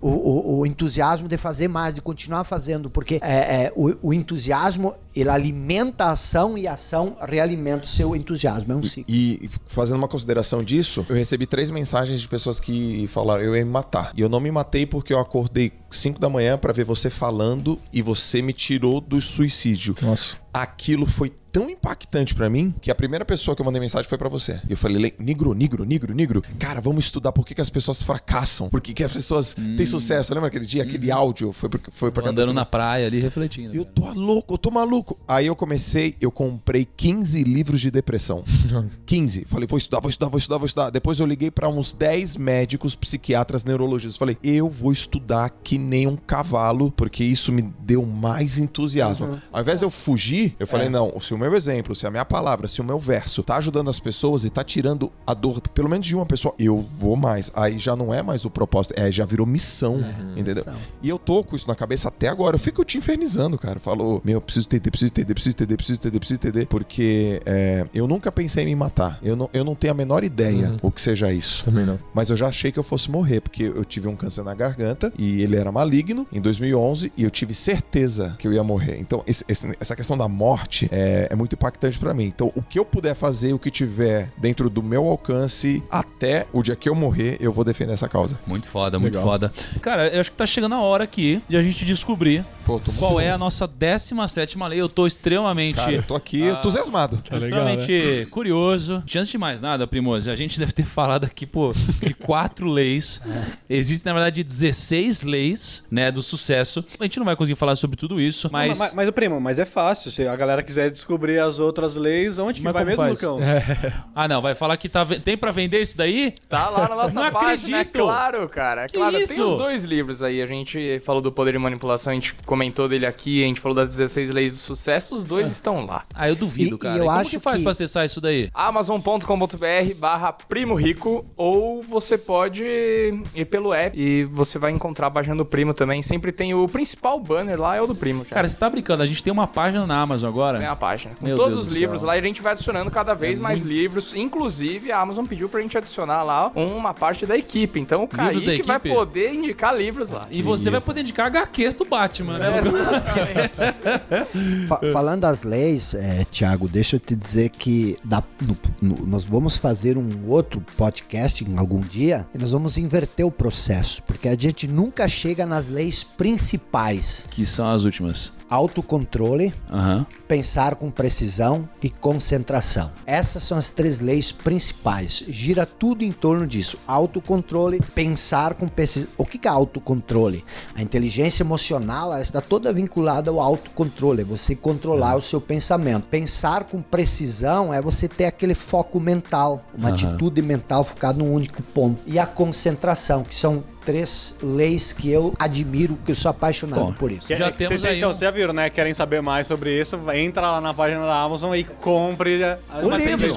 O, o- o entusiasmo de fazer mais, de continuar fazendo, porque é, é, o, o entusiasmo ele alimenta a ação e a ação realimenta o seu entusiasmo. É um ciclo. E fazendo uma consideração disso, eu recebi três mensagens de pessoas que falaram eu ia me matar. E eu não me matei porque eu acordei 5 da manhã pra ver você falando e você me tirou do suicídio. Nossa. Aquilo foi tão impactante pra mim que a primeira pessoa que eu mandei mensagem foi pra você. E eu falei, "Le- Nigro, Nigro, Nigro, Nigro, cara, vamos estudar por que, que as pessoas fracassam, por que, que as pessoas têm sucesso. Lembra aquele dia, aquele áudio? Foi pra, foi pra andando na praia ali refletindo. eu tô louco, eu tô maluco. Aí eu comecei, eu comprei 15 livros de depressão. 15. Falei, vou estudar, vou estudar, vou estudar, vou estudar. Depois eu liguei pra uns 10 médicos, psiquiatras, neurologistas. Falei, eu vou estudar que nem um cavalo, porque isso me deu mais entusiasmo. Ao invés de eu fugir, eu falei, não, se o meu exemplo, se a minha palavra, se o meu verso tá ajudando as pessoas e tá tirando a dor, pelo menos de uma pessoa, eu vou mais. Aí já não é mais o propósito, é, já virou missão, entendeu? missão. E eu tô com isso na cabeça até agora. Eu fico te infernizando, cara. Falou, meu, eu preciso entender, preciso entender, preciso entender, preciso entender, preciso entender. Porque é, eu nunca pensei em me matar. Eu não, eu não tenho a menor ideia o que seja isso. Também não. Mas eu já achei que eu fosse morrer, porque eu tive um câncer na garganta e ele era maligno em 2011 e eu tive certeza que eu ia morrer. Então, esse- esse- essa questão da morte é, é muito impactante pra mim. Então, o que eu puder fazer, o que tiver dentro do meu alcance, até o dia que eu morrer, eu vou defender essa causa. Muito foda, muito Legal. foda. Cara, eu acho que tá chegando a hora aqui de a gente descobrir Pô, tô muito qual é a nossa 17 lei. Eu tô extremamente. Cara, eu tô aqui entusiasmado. Tô extremamente curioso. Antes de mais nada, Primoso, a gente deve ter falado aqui, pô, de quatro leis. Existem, na verdade, 16 leis, né, do sucesso. A gente não vai conseguir falar sobre tudo isso, Mas... mas... Mas, mas, o primo, mas é fácil. Se a galera quiser descobrir as outras leis, onde que Mas vai mesmo, faz? Lucão? Ah, não, vai falar que tá... tem pra vender isso daí? Tá lá na nossa Não página, é acredito. claro, cara. É Que claro, isso? tem os dois livros aí. A gente falou do poder de manipulação, a gente comentou dele aqui, a gente falou das 16 leis do sucesso, os dois estão lá. Ah, eu duvido, E- e cara. eu como acho que faz que- pra acessar isso daí? amazon.com.br barra Primo Rico ou você pode ir pelo app e você vai encontrar a página do Primo também. Sempre tem o principal banner lá, é o do Primo. Cara, Cara, você tá brincando, a gente tem uma página na Amazon agora. tem a página. Com Meu todos Deus os livros céu. lá e a gente vai adicionando cada vez mais livros. Inclusive, a Amazon pediu pra gente adicionar lá uma parte da equipe. Então o da Kaique vai poder indicar livros lá. E você vai poder indicar HQs do Batman, né? Exatamente. Fa- falando das leis, é, Tiago, deixa eu te dizer que dá- no- no- nós vamos fazer um outro podcast em algum dia e nós vamos inverter o processo, porque a gente nunca chega nas leis principais: Que são as últimas. autocontrole, Aham. pensar com precisão e concentração. Essas são as três leis principais. Gira tudo em torno disso: autocontrole, pensar com precisão. O que é autocontrole? A inteligência emocional ela está toda vinculada ao autocontrole, é você controlar o seu pensamento. Pensar com precisão é você ter aquele foco mental, uma Aham. atitude mental focada num único ponto. E a concentração, que são três leis que eu admiro, que eu sou apaixonado Bom, por isso. Já que temos vocês- aí Então, um- vocês já viram, né? Querem saber mais sobre isso? Entra lá na página da Amazon e compre O as livro.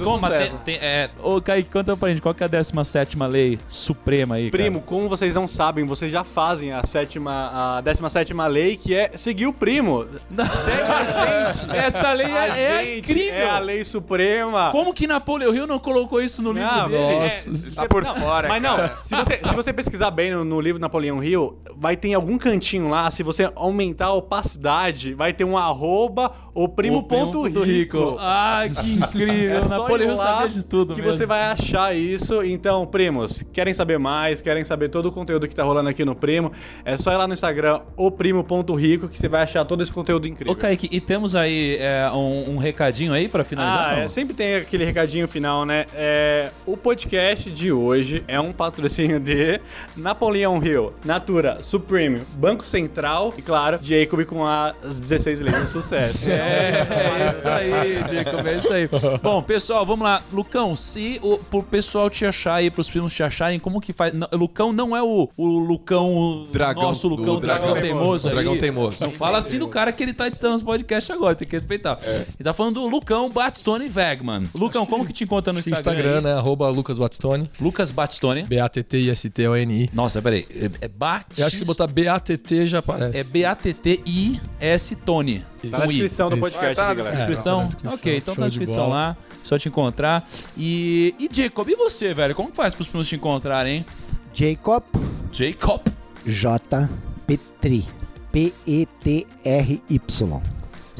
Tem, tem, é... Ô, Kaique, conta pra gente, qual que é a 17 lei suprema aí, cara? Primo, como vocês não sabem, vocês já fazem a sétima, a 17 lei, que é seguir o primo. Segue a gente. Essa lei A é, é gente incrível. É a lei suprema. Como que Napoleão Hill não colocou isso no livro Não, dele? é, Tá por não, fora, Mas não, se você, se você pesquisar bem no, no, no livro Napoleão Hill, vai ter em algum cantinho lá, se você aumentar a opacidade, vai ter um arroba o primo, O primo ponto ponto rico. Ah, que incrível. É o Napoleão sabia de tudo que mesmo. você vai achar isso. Então, primos, querem saber mais, querem saber todo o conteúdo que tá rolando aqui no Primo, é só ir lá no Instagram, oprimo.rico, que você vai achar todo esse conteúdo incrível. Ô, Kaique, e temos aí é, um, um recadinho aí pra finalizar? Ah, é, sempre tem aquele recadinho final, né? É, o podcast de hoje é um patrocínio de Napoleão Hill, Natura, Supreme, Banco Central e, claro, Jacob com as 16 leis do sucesso. É, é isso aí, Jacob, é isso aí. Bom, pessoal, vamos lá. Lucão, se o pro pessoal te achar aí, pros primos te acharem, como que faz? Não, Lucão não é o, o Lucão, Dragão, nosso Lucão, dragão, dragão teimoso aí. Dragão teimoso. Não fala assim do cara que ele tá editando os podcasts agora, tem que respeitar. Ele tá falando do Lucão Batstone Wegman. Lucão, como que te encontra no Instagram? Instagram, aí? né? Arroba Lucas Batstone. Lucas Batstone. B-A-T-T-I-S-T-O-N-I. Nossa, peraí. É, é Bat... Eu acho que se botar B-A-T-T já aparece. É B-A-T-T-I-S Tony. Tá na descrição do podcast, Tá na aqui, galera. descrição? tá na descrição. Ok, então tá na de descrição lá, só te encontrar. E, e Jacob, e você, velho? Como que faz pros primos te encontrarem, hein? Jacob Jacob. J. Petri. P-E-T-R-Y.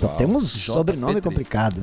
Só temos J. sobrenome Petri. complicado.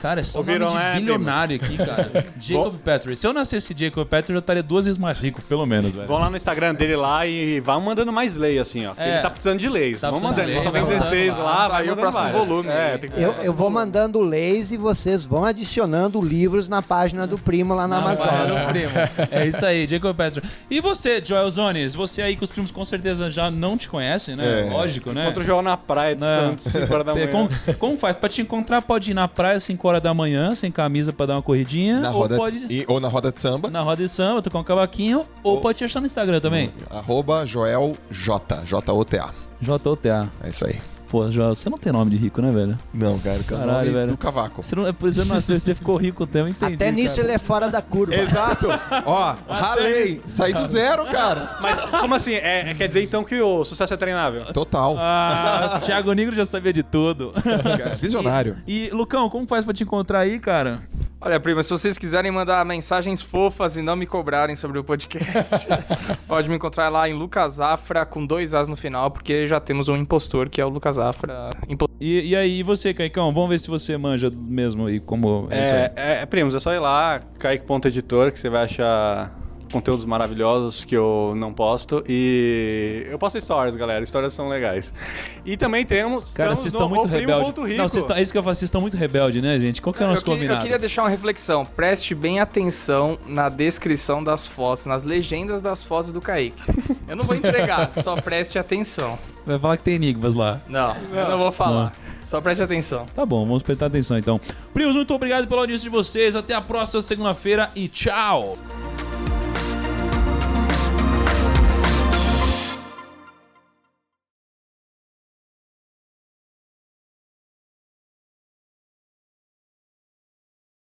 Cara, é só Ouviram, nome de né, bilionário aqui, cara. Jacob Petri. Se eu nascesse Jacob Petri, eu estaria duas vezes mais rico, pelo menos, velho. Vão lá no Instagram dele lá e vão mandando mais lei, assim, ó. É. Ele tá precisando de leis. Tá mandando. de Só lei, tem vai 16 mandando lá, lá. vai o próximo várias. volume É, que... Eu, eu vou mandando leis e vocês vão adicionando livros na página do primo lá na Amazon. Amazônia, primo. É isso aí, Jacob Petri. E você, Joel Zones? Você aí que os primos com certeza já não te conhecem, né? É. Lógico, né? Encontra o João na praia de Não. Santos, 5 horas da É, manhã. Como, faz? Pra te encontrar, pode ir na praia às 5 horas da manhã, sem camisa pra dar uma corridinha. Na ou roda pode de, e- ou na roda de samba. na roda de samba, tocar um cavaquinho. Ou pode te achar no Instagram também. Arroba Joel J. J-O-T-A. JOTA. É isso aí. Pô, Joel, você não tem nome de rico, né, velho? Não, cara, é Caralho, nome velho. do cavaco. Você não, é por isso nasceu, você ficou rico eu entendi. Até nisso cara. ele é fora da curva. Exato. Ó, ralei. Saí do zero, cara. Mas como assim? É, é- quer dizer então que o sucesso é treinável? Total. Ah, Thiago Negro já sabia de tudo. Cara, Visionário. E, Lucão, como faz pra te encontrar aí, cara? Olha, prima, se vocês quiserem mandar mensagens fofas e não me cobrarem sobre o podcast, pode me encontrar lá em Lucas Afra com dois As no final, porque já temos um impostor que é o Lucas Afra. Impo- E, e aí, e você, Caicão? Vamos ver se você manja mesmo e como é. É, é, é, primos, é só ir lá, kaique.editor, que você vai achar conteúdos maravilhosos que eu não posto. E eu posto stories, galera. Histórias são legais. E também temos. Cara, vocês estão muito Rico. Não, é isso que eu falo, vocês estão muito rebeldes, né, gente? Qual que é o Eu, nosso que- eu combinado? queria deixar uma reflexão. Preste bem atenção na descrição das fotos, nas legendas das fotos do Kaique. Eu não vou entregar, só preste atenção. Vai falar que tem enigmas lá. Não, eu não vou falar. Só preste atenção. Tá bom, vamos prestar atenção então. Primos, muito obrigado pela audiência de vocês. Até a próxima segunda-feira e tchau!